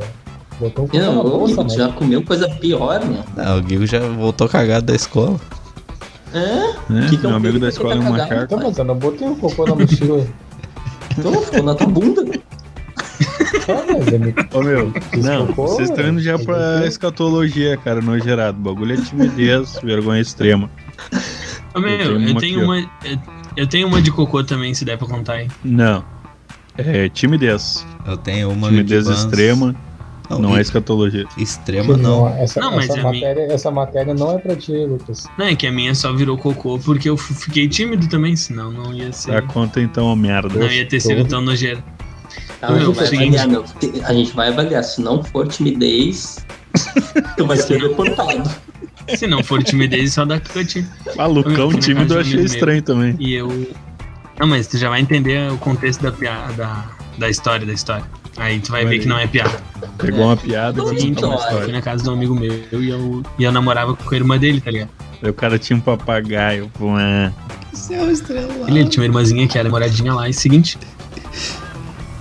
Botou um cocô na bolsa, né? já comeu coisa pior, né? Não, o Guigo já voltou cagado da escola. É? Né? Que que é Meu um amigo da escola é pra um tá macaco. Então, mas eu não botei o cocô na mochila. Então ficou na tua bunda. É me- Ô meu, não, vocês estão indo já pra escatologia, cara, no gerado. O bagulho é timidez, vergonha extrema. Ô, meu, Eu tenho eu uma tenho uma. Eu, eu tenho uma de cocô também, se der pra contar aí. Não. É timidez. Eu tenho uma Timidez extrema, não e- é escatologia. Extrema não. Não, essa, Não, mas essa, é matéria, essa matéria não é pra ti, Lucas. Não, é que a minha só virou cocô porque eu fiquei tímido também, senão não ia ser. conta então, ô merda. Não ia ter sido tão. Tá, Meu, meu, vai seguinte. avaliar, meu. A gente vai avaliar. Se não for timidez, tu vai ser deportado. Se não for timidez, só dá cut. Ah, Lucão Fui na tímido eu achei estranho também. E eu. Não, mas tu já vai entender o contexto da piada, da, história, da história. Aí tu vai Vai ver que ver. não é piada. Pegou uma piada e vai contar uma ó, Eu fui história. na casa de um amigo meu e eu, e eu namorava com a irmã dele, tá ligado? Aí o cara tinha um papagaio. Pô, é. Céu estrelado. Ele, ele tinha uma irmãzinha que era moradinha lá. E seguinte,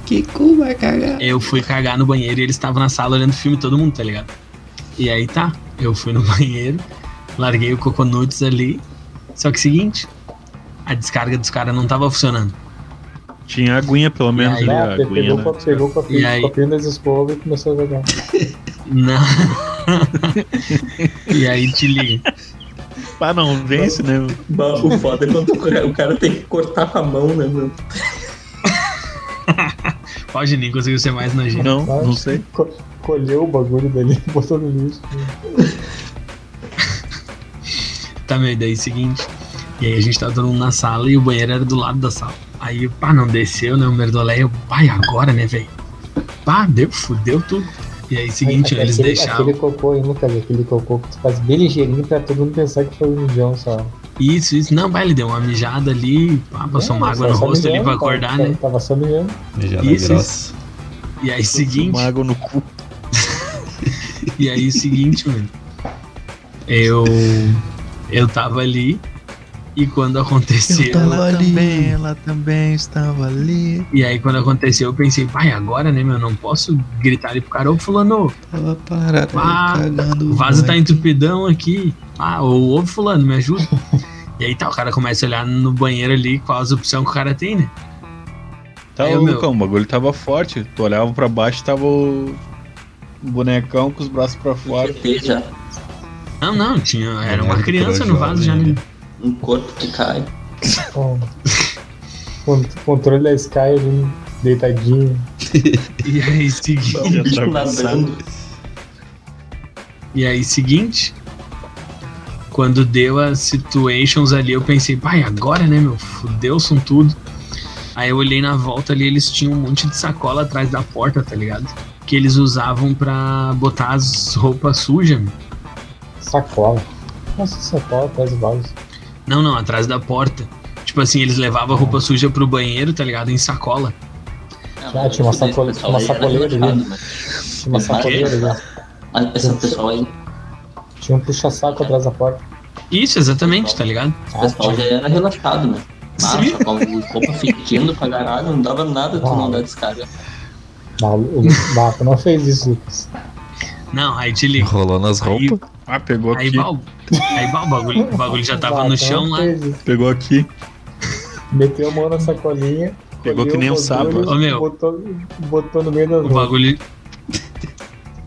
Que cu vai cagar. eu fui cagar no banheiro e eles estavam na sala olhando filme, todo mundo, tá ligado? E aí tá, eu fui no banheiro, larguei o coconuts ali. Só que seguinte, a descarga dos caras não tava funcionando. Tinha aguinha, pelo menos, aí, ali, Ah, a aguinha, pegou, né? pegou com a E aí? copinha das escovas e começou a jogar. Não. e aí te liga. Ah, não, vence, né? O foda é quando o cara- o tem que cortar com a mão, né, meu? Ó, o Geninho conseguiu ser mais nojento. Não, não sei. Co- colheu o bagulho dele e botou no lixo. Tá, meu, e daí seguinte. E aí a gente tava todo mundo na sala e o banheiro era do lado da sala. Aí, pá, não desceu, né? O Merdolé, eu, pai, agora, né, velho? Pá, deu, fudeu tudo. E aí, seguinte, Aí, eles aquele, deixavam. Aquele cocô, hein, Lucas? Aquele cocô que tu faz bem ligeirinho pra todo mundo pensar que foi um mijão só. Isso, isso. Não, vai, ele deu uma mijada ali, pá, passou uma Não, água no rosto ali mijando, pra acordar, tava, né? Tava só mijando. Mijada Isso, grossa. E aí, seguinte. Uma água no cu. E aí, seguinte, mano. Eu. Eu tava ali. E quando aconteceu. também, ela também estava ali. E aí, quando aconteceu, eu pensei, pai, agora, né, meu? Não posso gritar ali pro cara, ô, Fulano, Tava parada Ah, cagando. o vaso tá entupidão aqui. Ah, ou ô, Fulano, me ajuda. e aí tá, o cara começa a olhar no banheiro ali qual as opções que o cara tem, né? Tá, Aí, ô, meu- o bagulho tava forte. Tu olhava pra baixo tava o o bonecão com os braços pra fora. Já. Não, não, tinha. Era uma criança no vaso já, jovem, né? Um corpo que cai. Com, controle da Sky ali, deitadinho. E aí, seguinte. Atravessado. nadando. E aí, seguinte, quando deu as situations ali, eu pensei, pai, agora, né, meu? Fudeu, são tudo. Aí eu olhei na volta ali, eles tinham um monte de sacola atrás da porta, tá ligado? Que eles usavam pra botar as roupas sujas. meu. Sacola. Nossa, sacola atrás vaso. Não, não, atrás da porta. Tipo assim, eles levavam a roupa suja pro banheiro, tá ligado? Em sacola. Ah, tinha uma sacola- Esse pessoal uma sacoleira ali. relaxado, né? Tinha uma sacoleira ali. Ah, Essa pessoal aí, Tinha um puxa-saco atrás da porta. Isso, exatamente, tá ligado? o pessoal já era relaxado, né? Ah, Sim. só com roupa fedindo pra caralho, não dava nada tu não dar descarga. Malu- O Baco não fez isso, Lucas. Não, aí te liga. Rolou nas Aí, roupas. Ah, pegou aí, aqui. bal, aí bal, o, bagulho, o bagulho já tava no chão lá. Pegou aqui. Meteu a mão na sacolinha. Pegou que nem um sapo. Ô, meu. Botou, botou no meio das O bagulho.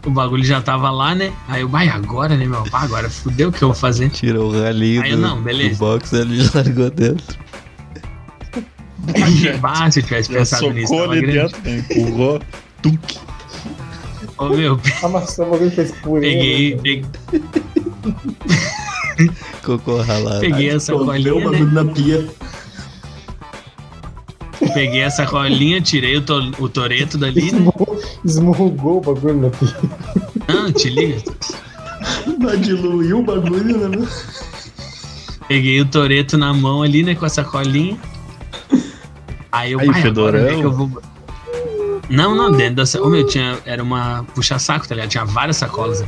O bagulho já tava lá, né? Aí eu, vai, agora, né, meu? Pá, agora fudeu o que eu vou fazer. Tirou o ralinho Aí eu, do, não, beleza. do box ali e largou dentro. Bah, se eu tivesse Já pensado nisso, socou tava ali grande. dentro, né? empurrou. Ô, meu, Amassou bagulho fez purê. peguei, peguei, Cocô ralado. peguei a Escondeu o sacolinha, né? bagulho na pia. Peguei a sacolinha, tirei o, to, o toreto dali? Esmurrou- Esmurrugou o bagulho na pia. Não, te liga. Vai diluir o bagulho, né? Peguei o toreto na mão ali, né, com a sacolinha. Aí eu, Aí, "Vai, agora, fedorão." onde é que eu vou... Não, não, dentro da... sa- Ô, meu, tinha... Era uma puxa-saco, tá ligado? Tinha várias sacolas. né?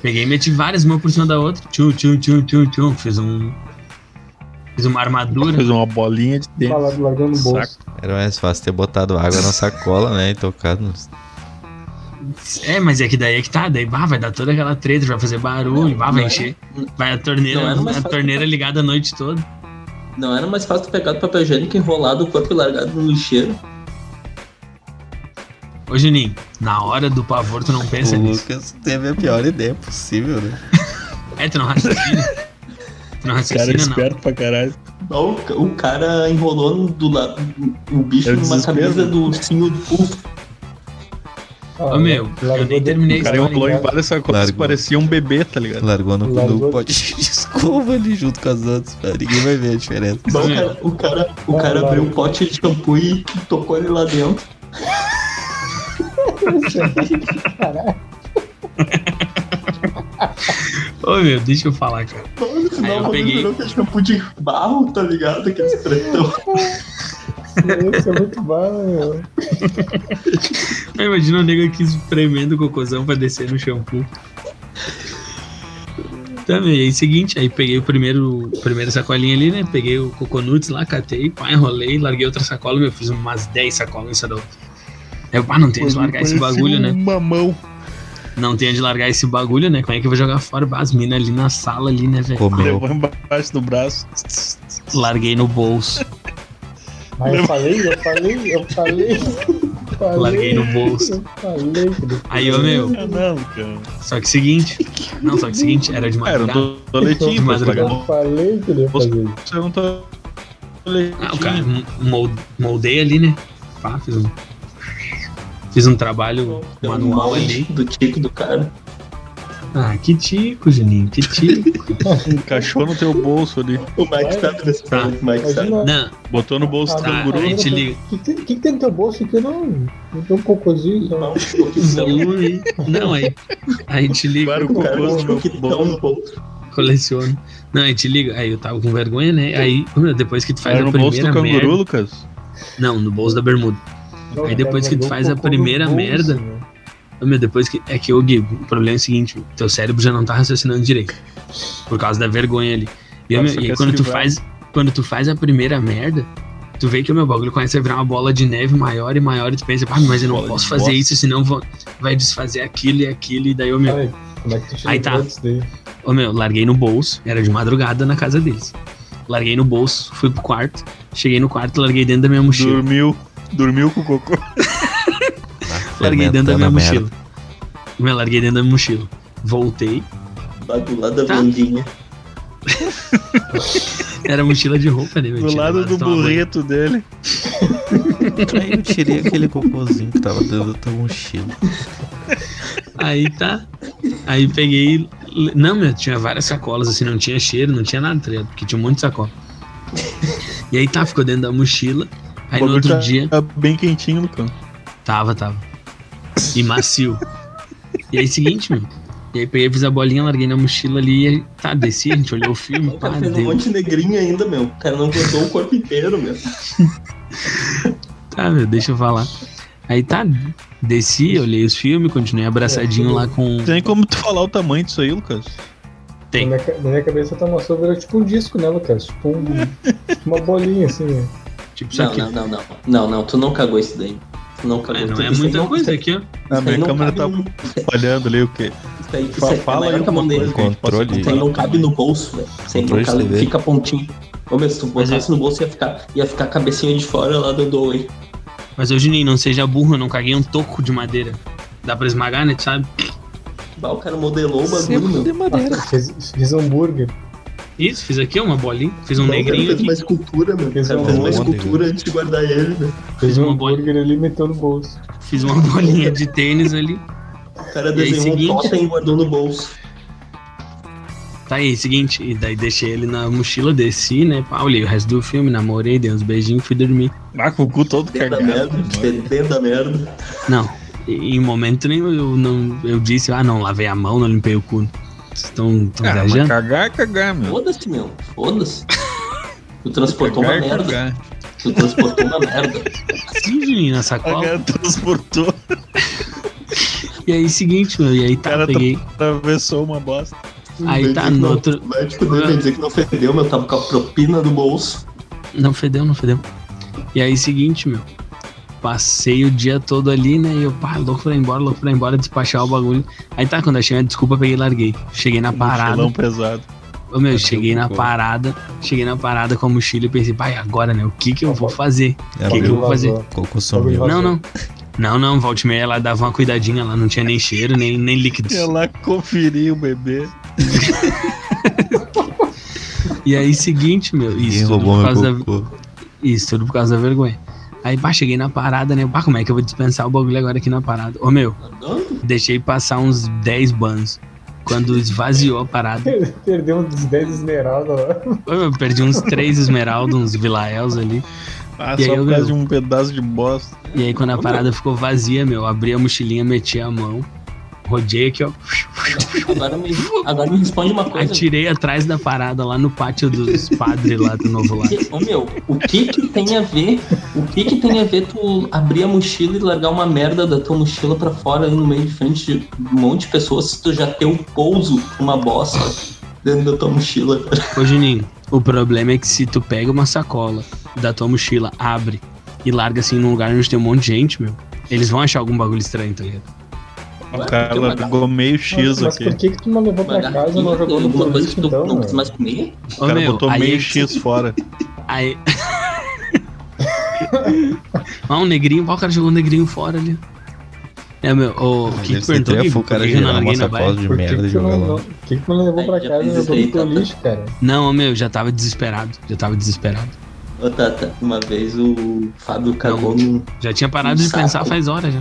Peguei e meti várias, uma por cima da outra. Tchum, tchum, tchum, tchum, tchum. Fiz um... Fiz uma armadura. Fez uma bolinha de dentro. Largou no bolso. Era mais fácil ter botado água na sacola, né? E tocado nos. É, mas é que daí é que tá. Daí, bah, vai dar toda aquela treta, vai fazer barulho, bah, vai Não encher. Vai a torneira, não a torneira ligada a noite toda. Não era mais fácil pegar o papel higiênico, enrolado o corpo e largado no lixeiro? Ô, Juninho, na hora do pavor tu não pensa o nisso. Lucas teve a pior ideia possível, né? É, tu não raciocina. tu não Cara raciocina, não. esperto pra caralho. O, ca- o cara enrolou do lado o bicho o numa desespero. camisa do ursinho do Puff. Ah, Ô, meu, eu nem terminei O cara enrolou em várias sacolas que parecia um bebê, tá ligado? Largou no, Largou. no pote de escova ali junto com as outras. cara. Ninguém vai ver a diferença. Bom, o cara, o cara, o cara abriu um pote de shampoo e tocou ele lá dentro. Caralho. Ô, meu, deixa eu falar, cara. No Aí final eu peguei- virou que é shampoo de barro, tá ligado? Aqueles pretão. Isso é muito bom, Imagina o nego aqui espremendo o cocôzão pra descer no shampoo. Também, aí seguinte, aí peguei o primeiro, primeira sacolinha ali, né? Peguei o coconuts lá, catei, pá, enrolei, larguei outra sacola, meu, fiz umas 10 sacolas nessa da outra. Aí eu, pá, não tem de largar esse bagulho, né? Uma mão. Não tem de largar esse bagulho, né? Como é que eu vou jogar fora? Bah, As minas ali na sala ali, né, velho? Comeu. Levou embaixo do braço. Larguei no bolso. Mas eu falei, eu falei, eu falei. falei Larguei no bolso. Eu falei Aí, ô, meu, Ah, não, cara. só que seguinte. Não, só que seguinte, era de Ah, Era um madrugada. toletinho, De mas madrugada. Eu falei que ia fazer. Você não tá. Ah, o cara m- mold- moldei ali, né? Pá, fiz um. Fiz um trabalho um manual molde ali. do tico do cara. Ah, que tico, Juninho, que tico. Encaixou no teu bolso ali. O Mike sabe desse Tá. o Mike sabe. Não, Botou no bolso do Tá, te liga. O que, que, que tem no teu bolso aqui? Não, não tem um cocôzinho. Não. um não, aí- não, aí. Aí te liga, Claro, O cara cocô com no um bolso. no bolso. coleciono. Não, aí te liga. Aí eu tava com vergonha, né? Aí, depois que tu faz Era a no bolso primeira do canguru, merda. Lucas? Não, no bolso da bermuda. Não, Aí depois que tu faz a o primeira bolso, merda. Ô, Meu, depois que. É que, ô Gui, o problema é o seguinte: teu cérebro já não tá raciocinando direito. Por causa da vergonha ali. E, meu, e quando tu faz. Quando tu faz a primeira merda, tu vê que o meu bagulho começa a virar uma bola de neve maior e maior, e tu pensa, ah, mas eu não Bola posso fazer bosta. isso, senão vou, vai desfazer aquilo e aquilo, e daí, ô meu, Ai, como é que tu Aí tá. ô meu, larguei no bolso, era de madrugada na casa deles. Larguei no bolso, fui pro quarto, cheguei no quarto, larguei dentro da minha mochila. Dormiu. Dormiu com o cocô. Larguei dentro da minha merda. mochila. Meu, larguei dentro da minha mochila. Voltei, Lá do lado da Tá. vendinha. era mochila de roupa, né? meu? Do lado do tomar banho. burreto dele. Aí eu tirei aquele cocôzinho que tava dentro da tua mochila. Aí tá. Aí peguei. Não, meu, tinha várias sacolas, assim, não tinha cheiro, não tinha nada, tá? Porque tinha um monte de sacola. E aí tá, ficou dentro da mochila. Aí no outro tá- dia. Tá bem quentinho no canto. Tava, tava. E macio. E aí, seguinte, meu. E aí peguei, fiz a bolinha, larguei na mochila ali e tá, desci, a gente olhou o filme, O pá, cara fez um monte de negrinho ainda, meu. O cara não cortou o corpo inteiro, meu. Tá, meu, deixa eu falar. Aí tá, desci, olhei os filmes, continuei abraçadinho lá com. Tem como tu falar o tamanho disso aí, Lucas? Tem. Na minha, na minha cabeça tá mostrando virou tipo um disco, né, Lucas? Tipo um, uma bolinha assim. né? Tipo Não, aqui. não, não, não. Não, não, tu não cagou isso daí. Tu não cagou É, não é muita não- coisa aqui, ó. A aí minha câmera tá no- falhando ali o quê? Isso aí, isso é Fala maior aí que a mão alguma dele. coisa que a gente possa Controle. Isso aí não cabe no bolso, velho. Isso aí não, cabe, fica pontinho. Ô, meu, se tu Mas botasse no bolso, ia ficar, ia ficar a cabecinha de fora lá do Doe. Mas ô Juninho, não seja burro, eu não caguei um toco de madeira. Dá pra esmagar, né? Tu sabe? Bah, o cara modelou o bagulho, meu. de madeira. Ah, Fiz, fiz hambúrguer. Isso, fiz aqui uma bolinha. Fiz um Não, negrinho fez aqui. uma escultura, meu. O Fez cara um fez uma escultura antes de guardar ele. Fiz um uma bolinha. ali e meteu no bolso. Fiz uma bolinha de tênis ali. O cara E aí, desenhou seguinte? um totem e guardou no bolso. Tá aí, seguinte. E daí deixei ele na mochila, desci, né? Pá, olhei o resto do filme, namorei, dei uns beijinhos fui dormir. Ah, com o cu todo cagado. merda, dentro da merda. Não, em momento nenhum eu, não, eu disse, ah não, lavei a mão, não limpei o cu. Vocês estão Ah, mas viajando? cagar é cagar, meu. Foda-se, meu. Foda-se. Tu transportou uma Cagar é merda. cagar. Tu transportou uma merda. Sim, Juninho, na O sacola. transportou, E aí, seguinte, meu, e aí o tá, cara peguei. atravessou uma bosta. Aí tá, no não- outro- Vai te fuder, vai dizer que não fedeu, meu. Tava com a propina do bolso. Não fedeu, não fedeu. E aí, seguinte, meu. Passei o dia todo ali, né? E eu, pá, louco pra ir embora, louco pra ir embora, despachar o bagulho. Aí tá, quando achei a desculpa, peguei e larguei. Cheguei na parada. Mochilão pesado. Ô, meu, Bateu cheguei na parada. Cheguei na parada com a mochila e pensei, pai, agora, né? O que que eu vou fazer? O que, que eu vou fazer? Sumiu. Não, não. Não, não, volte meia, ela dava uma cuidadinha, ela não tinha nem cheiro, nem, nem líquidos. Ia lá conferir o bebê. E aí, seguinte, meu, isso tudo, por causa meu da, isso tudo por causa da vergonha. Aí, pá, cheguei na parada, né? Pá, como é que eu vou dispensar o bagulho agora aqui na parada? Ô, meu, Andando. deixei passar uns 10 banhos. Quando esvaziou a parada, Perdeu uns 10 esmeraldas eu perdi uns 3 esmeraldas, uns vilaels ali. Ah, E só aí, por meu? um pedaço de bosta. E aí, quando a parada ficou vazia, meu, abri a mochilinha, meti a mão, rodei aqui, ó. Agora me, agora me responde uma coisa. Atirei atrás da parada lá no pátio dos padres lá do Novo Lar. Que- Ô meu, o que que tem a ver? O que que tem a ver tu abrir a mochila e largar uma merda da tua mochila pra fora aí no meio de frente de um monte de pessoas se tu já tem um pouso, uma bosta dentro da tua mochila? Ô, Juninho, o problema é que se tu pega uma sacola da tua mochila, abre e larga assim num lugar onde tem um monte de gente, meu, eles vão achar algum bagulho estranho, tá ligado? O cara pegou meio X Mas, mas aqui. por que, que tu não levou pra uma casa e não jogou no alguma coisa que tu então, não quis mais comer? O cara meu, botou aí meio é X fora. Aí. ah, um negrinho, ó, o cara jogou um negrinho fora ali. É, meu, o Mas que que perguntou aqui? o cara que que eu não na baia? de Por que, merda e tu jogar não, lá. por que, que tu não levou Aí, pra casa e jogou no teu tá, lixo, cara? Não, meu, já tava desesperado. Já tava desesperado. Ô, Tata, uma vez o Fábio cagou num, Já tinha parado de pensar faz horas já.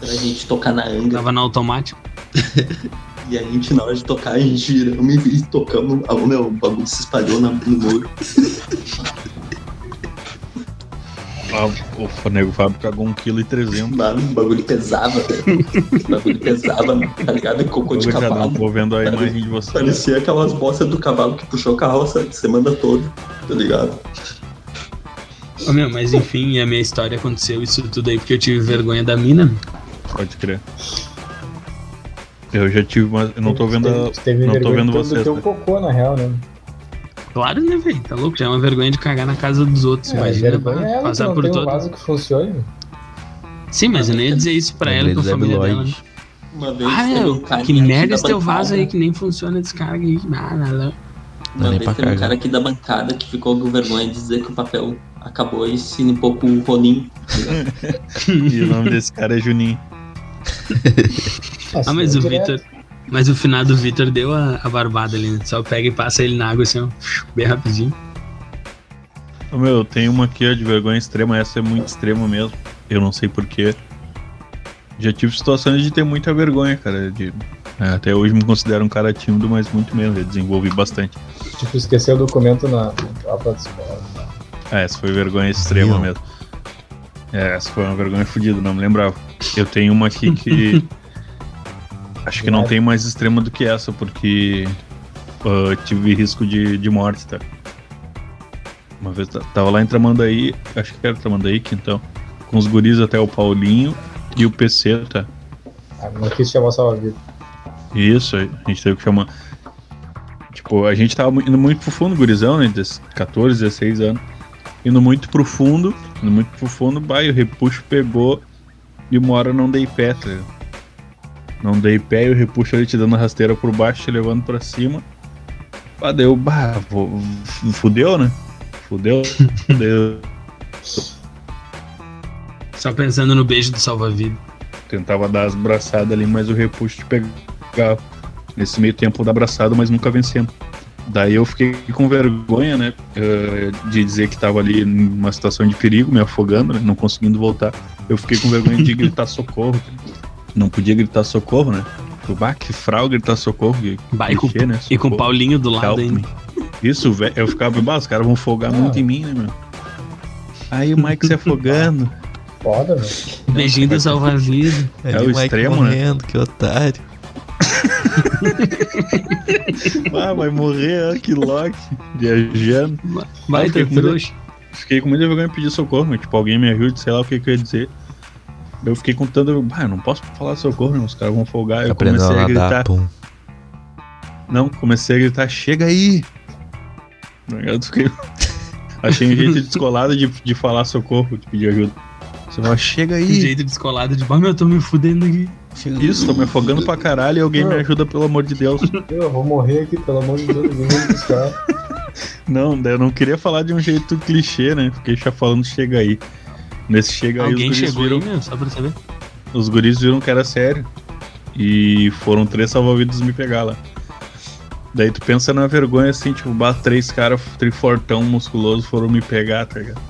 Pra gente tocar na anga. Tava no automático. E a gente, na hora de tocar, a gente giramos e tocamos. Ah, meu, o bagulho se espalhou na- no muro. O nego Fábio cagou 1,3 kg. Mano, o bagulho pesava, velho. O bagulho pesava, tá ligado? E cocô de cavalo. Vou vendo a imagem de você. Parecia aquelas bostas do cavalo que puxou a carroça semana toda, tá ligado? Ô, meu, mas enfim, a minha história aconteceu isso tudo aí porque eu tive vergonha da mina. Pode crer. Eu já tive uma. Eu não tô vendo teve não tô vendo do vocês, teu né? cocô, na real, né? Claro, né, velho? Tá louco? Já é uma vergonha de cagar na casa dos outros. É, Imagina é ela que passar não por tem um todo. vaso que funcione. Sim, mas eu nem ia dizer isso pra ela e pra do família dela. Né? Vez Ah, um cara que merda da esse teu vaso aí que nem funciona, descarga aí. Ah, não, não. Dá Uma vez teve um cara aqui da bancada que ficou com vergonha de dizer que o papel acabou e se limpou com o rolinho. ligado? E o nome desse cara é Juninho. Ah, mas o. Vitor. Mas o final do Vitor deu a, a barbada ali, né? Só pega e passa ele na água assim, ó, bem rapidinho. Ô, Meu, tem uma aqui ó, de vergonha extrema, essa é muito extrema mesmo. Eu não sei porquê. Já tive situações de ter muita vergonha, cara. De, é, até hoje me considero um cara tímido, mas muito mesmo. Eu desenvolvi bastante. Tipo, esqueceu o documento na, prova da escola. É, essa foi vergonha extrema Viu? mesmo. É, essa foi uma vergonha fodida, não me lembrava. Eu tenho uma aqui que. acho que não tem mais extrema do que essa, porque ah, tive risco de, de morte, tá? Uma vez ta- tava lá em Tramandaí, acho que era Tramandaí, que então. com os guris até o Paulinho e o PC, tá? Ah, não quis chamar salva-vida. Isso, a gente teve que chamar. Tipo, a gente tava indo muito pro fundo, gurizão, né? De 14, 16 anos. Indo muito pro fundo, indo muito pro fundo, o repuxo pegou e uma hora não dei pé, tá ligado? Não dei pé e o repuxo ali te dando rasteira por baixo, te levando pra cima. Bah, deu, bah, fudeu, né? Fudeu, fudeu. Só pensando no beijo do salva-vida. Tentava dar as braçadas ali, mas o repuxo te pegava. Nesse meio tempo da abraçada, mas nunca vencendo. Daí eu fiquei com vergonha, né? eh, De dizer que tava ali numa situação de perigo, me afogando, né, não conseguindo voltar. Eu fiquei com vergonha de gritar socorro. Não podia gritar socorro, né? Bah, que frau gritar socorro. que Bah, e com, né? e com o Socorro. Paulinho do lado ainda. Isso, velho, eu ficava, bah, os caras vão folgar Ah. muito em mim, né, meu? Aí o Mike se afogando. Foda, meu. Beijinho do salva-vida. É Ali o Mike extremo, né? morrendo, que otário. ah, vai morrer, ó, que Loki, viajando. Vai, fiquei tá com medo. trouxa. Fiquei com muita vergonha de pedir socorro, mas, tipo, alguém me ajude, sei lá o que, que eu ia dizer. Eu fiquei com tanto. Ah, eu não posso falar socorro, né? Os caras vão folgar. Eu Aprendeu comecei a a nadar, gritar. pum. Não, comecei a gritar, chega aí! Tá ligado? Fiquei- Achei um jeito descolado de, de falar socorro, de pedir ajuda. Você fala, chega Um aí! jeito descolado de. Bah, meu, eu tô me fudendo aqui. Isso, tô me afogando pra caralho e alguém me ajuda, pelo amor de Deus. Eu vou morrer aqui, pelo amor de Deus, ninguém vai me buscar. Não, eu não queria falar de um jeito clichê, né? Fiquei já falando chega aí. Nesse chega aí, Alguém os guris, chegou viram, aí, meu, só pra saber. os guris viram que era sério. E foram três salva-vidas me pegar lá. Daí tu pensa na vergonha assim, tipo, bah, três caras trifortão musculoso foram me pegar, tá ligado?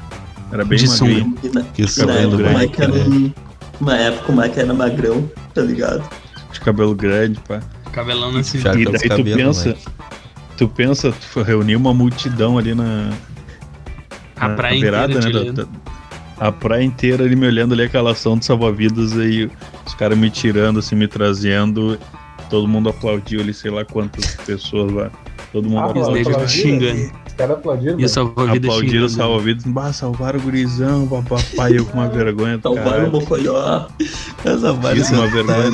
Era bem De magrinho. E na, Que na cabelo Mike né? um, uma época o Mike era magrão, tá ligado? de cabelo grande, pá. Cabelão na Já cintura. E daí tu cabelos, pensa, né? tu pensa, tu reuniu uma multidão ali na, A na praia beirada, inteira te né? da- da- a praia inteira ali me olhando ali, aquela ação de salva-vidas aí, os caras me tirando, assim, me trazendo. Todo mundo aplaudiu ali, sei lá quantas pessoas lá. Todo mundo Ah, os aplaudiu. xingando. Os caras aplaudiram, E o velho. salva-vida Aplaudiram os salva-vidas. Bah, salvaram o gurizão, papai, eu com uma vergonha do Salvaram o. Mocoió. Isso, uma vergonha.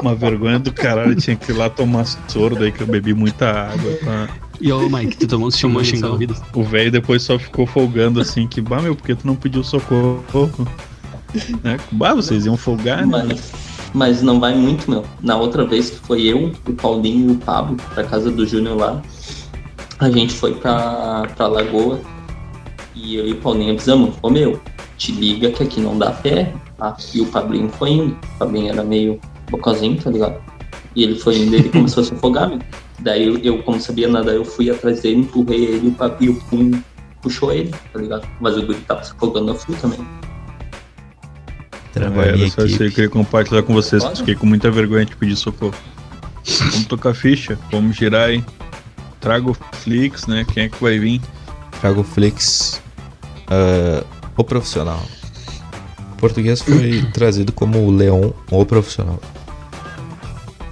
Uma vergonha do caralho, tinha que ir lá tomar soro, daí que eu bebi muita água. pá. E ô, Mike, tu tomou um chamou xingar o vida. O velho depois só ficou folgando assim, que, bah, meu, por que tu não pediu socorro? né? Bah, vocês iam folgar, né? Mas, mas não vai muito, meu. Na outra vez que foi eu, o Paulinho e o Pablo pra casa do Júnior lá, a gente foi pra, pra Lagoa e eu e o Paulinho avisamos, ô meu, te liga que aqui não dá pé. Tá? E o Pablinho foi indo. O Pablinho era meio bocozinho, tá ligado? E ele foi indo e ele começou a se afogar, meu. Daí eu, eu, como sabia nadar, eu fui atrás dele, empurrei ele e o Pablinho pum, puxou ele, tá ligado? Mas o guri tava se afogando a full também. Era minha só isso que eu queria compartilhar com vocês, que eu Pode? fiquei com muita vergonha de pedir socorro. Vamos tocar ficha, vamos girar aí. Traga o Flix, né? Quem é que vai vir? Trago Flix. ah, o profissional. Em português foi trazido como o Leon, o profissional.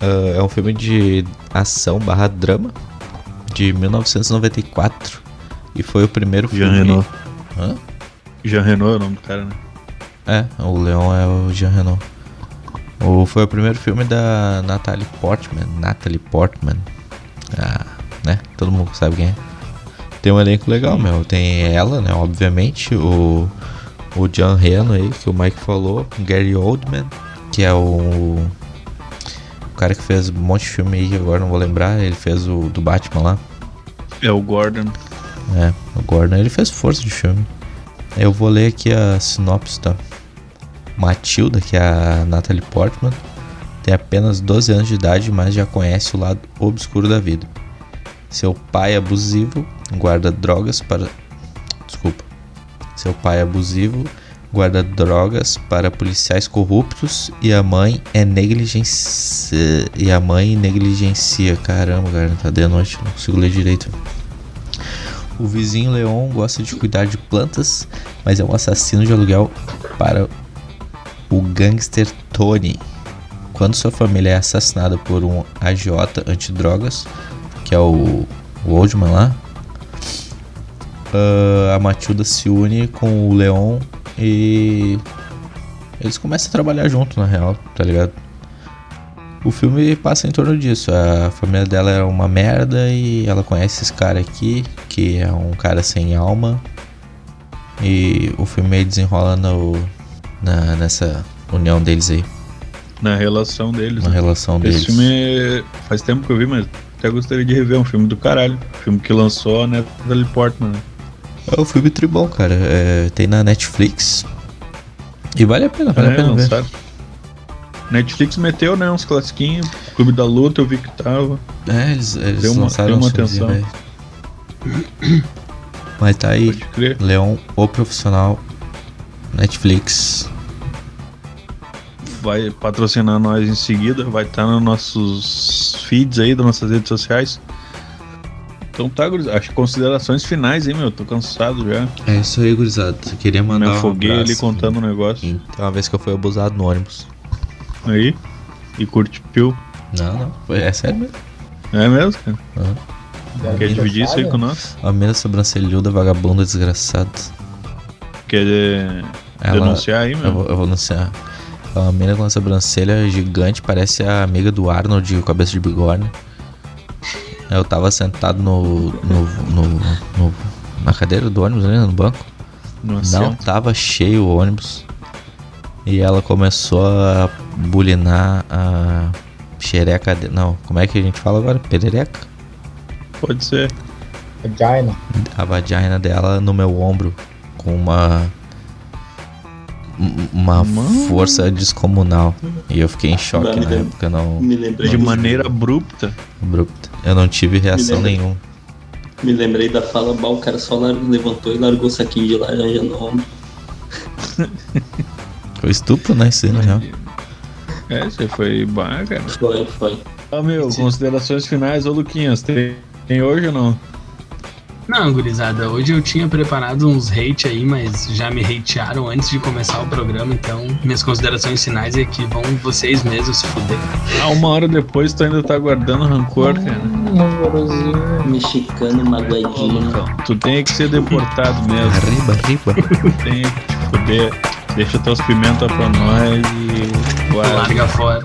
Ah, é um filme de ação barra drama de 1994 e foi o primeiro Jean filme. Reno. Hã? Jean Reno é o nome do cara, né? É, o Leon é o Jean Reno. O, foi o primeiro filme da Natalie Portman. Natalie Portman. Ah, né? Todo mundo sabe quem é. Tem um elenco legal, meu. Tem ela, né? Obviamente. O, o John Reno aí, que o Mike falou. Gary Oldman, que é o. O cara que fez um monte de filme aí, agora não vou lembrar. Ele fez o do Batman lá. É o Gordon. É, o Gordon, ele fez força de filme. Eu vou ler aqui a sinopse da Matilda, que é a Natalie Portman. Tem apenas 12 anos de idade, mas já conhece o lado obscuro da vida. Seu pai abusivo guarda drogas para. Desculpa. Seu pai abusivo guarda drogas para policiais corruptos e a mãe é negligencia. E a mãe negligencia. Caramba, cara, tá de noite, não consigo ler direito. O vizinho Leon gosta de cuidar de plantas, mas é um assassino de aluguel para o gangster Tony. Quando sua família é assassinada por um agiota antidrogas, que é o, o Oldman lá, ah, a Matilda se une com o Leon E eles começam a trabalhar junto, na real, tá ligado? O filme passa em torno disso. A família dela é uma merda e ela conhece esse cara aqui, que é um cara sem alma. E o filme desenrola no, na, nessa união deles aí, Na relação deles. na né? relação deles. Esse filme faz tempo que eu vi, mas até gostaria de rever. É um filme do caralho. Filme que lançou a Natalie Portman. né? É um filme tribom, cara. É, tem na Netflix. E vale a pena, vale a É, pena ver. lançaram. Netflix meteu, né? Uns classiquinhos. Clube da Luta, eu vi que tava. É, eles, eles Deu uma- lançaram deu uma atenção. velho. Mas tá aí. Leão, o profissional, Netflix. Vai patrocinar nós em seguida. Vai estar nos nossos feeds aí, das nossas redes sociais. Então tá, gurizada. Acho que considerações finais, hein, meu? Tô cansado já. É isso aí, gurizada. Eu queria mandar Me um afoguei abraço. ali contando o negócio. Tem uma vez que eu fui abusado no ônibus. Aí. E curtiu. Não, não. Foi, é sério mesmo. É mesmo, cara? Quer dividir isso aí com nós? A mina sobrancelhuda, vagabunda, desgraçado. Quer eh, Ela, denunciar aí, eu, meu? vou, eu vou anunciar. Uma mina com uma sobrancelha gigante, parece a amiga do Arnold, o cabeça de bigorna. Eu tava sentado no, no, no, no- na cadeira do ônibus, né, no banco. No Não tava cheio o ônibus. E ela começou a bulinar a xereca. De... Não, como é que a gente fala agora? Perereca? Pode ser. Vagina. A vagina dela no meu ombro. Com uma. Um- Uma Mano. força descomunal. E eu fiquei em choque me na lembro. época, não. Me lembrei, De maneira abrupta. Abrupta. Eu não tive reação lembro. nenhuma. me lembrei da fala, bah, o cara só levantou e largou o saquinho de laranja no ombro. Foi estupro, né? Isso aí, na real. É, você foi bah, cara. Foi, foi. Ah, meu, considerações finais, ô Luquinhas, tem, tem hoje ou não? Não, gurizada, hoje eu tinha preparado uns hate aí, mas já me hatearam antes de começar o programa, então minhas considerações finais é que vão vocês mesmos se fuder. Ah, uma hora depois tu ainda tá guardando rancor, cara. Rancorosinho. Mexicano magoadinho. Tu tem que ser deportado mesmo. Arriba, arriba. Tem que te fuder. Deixa teus pimentas pra nós e. Guarda. Larga fora.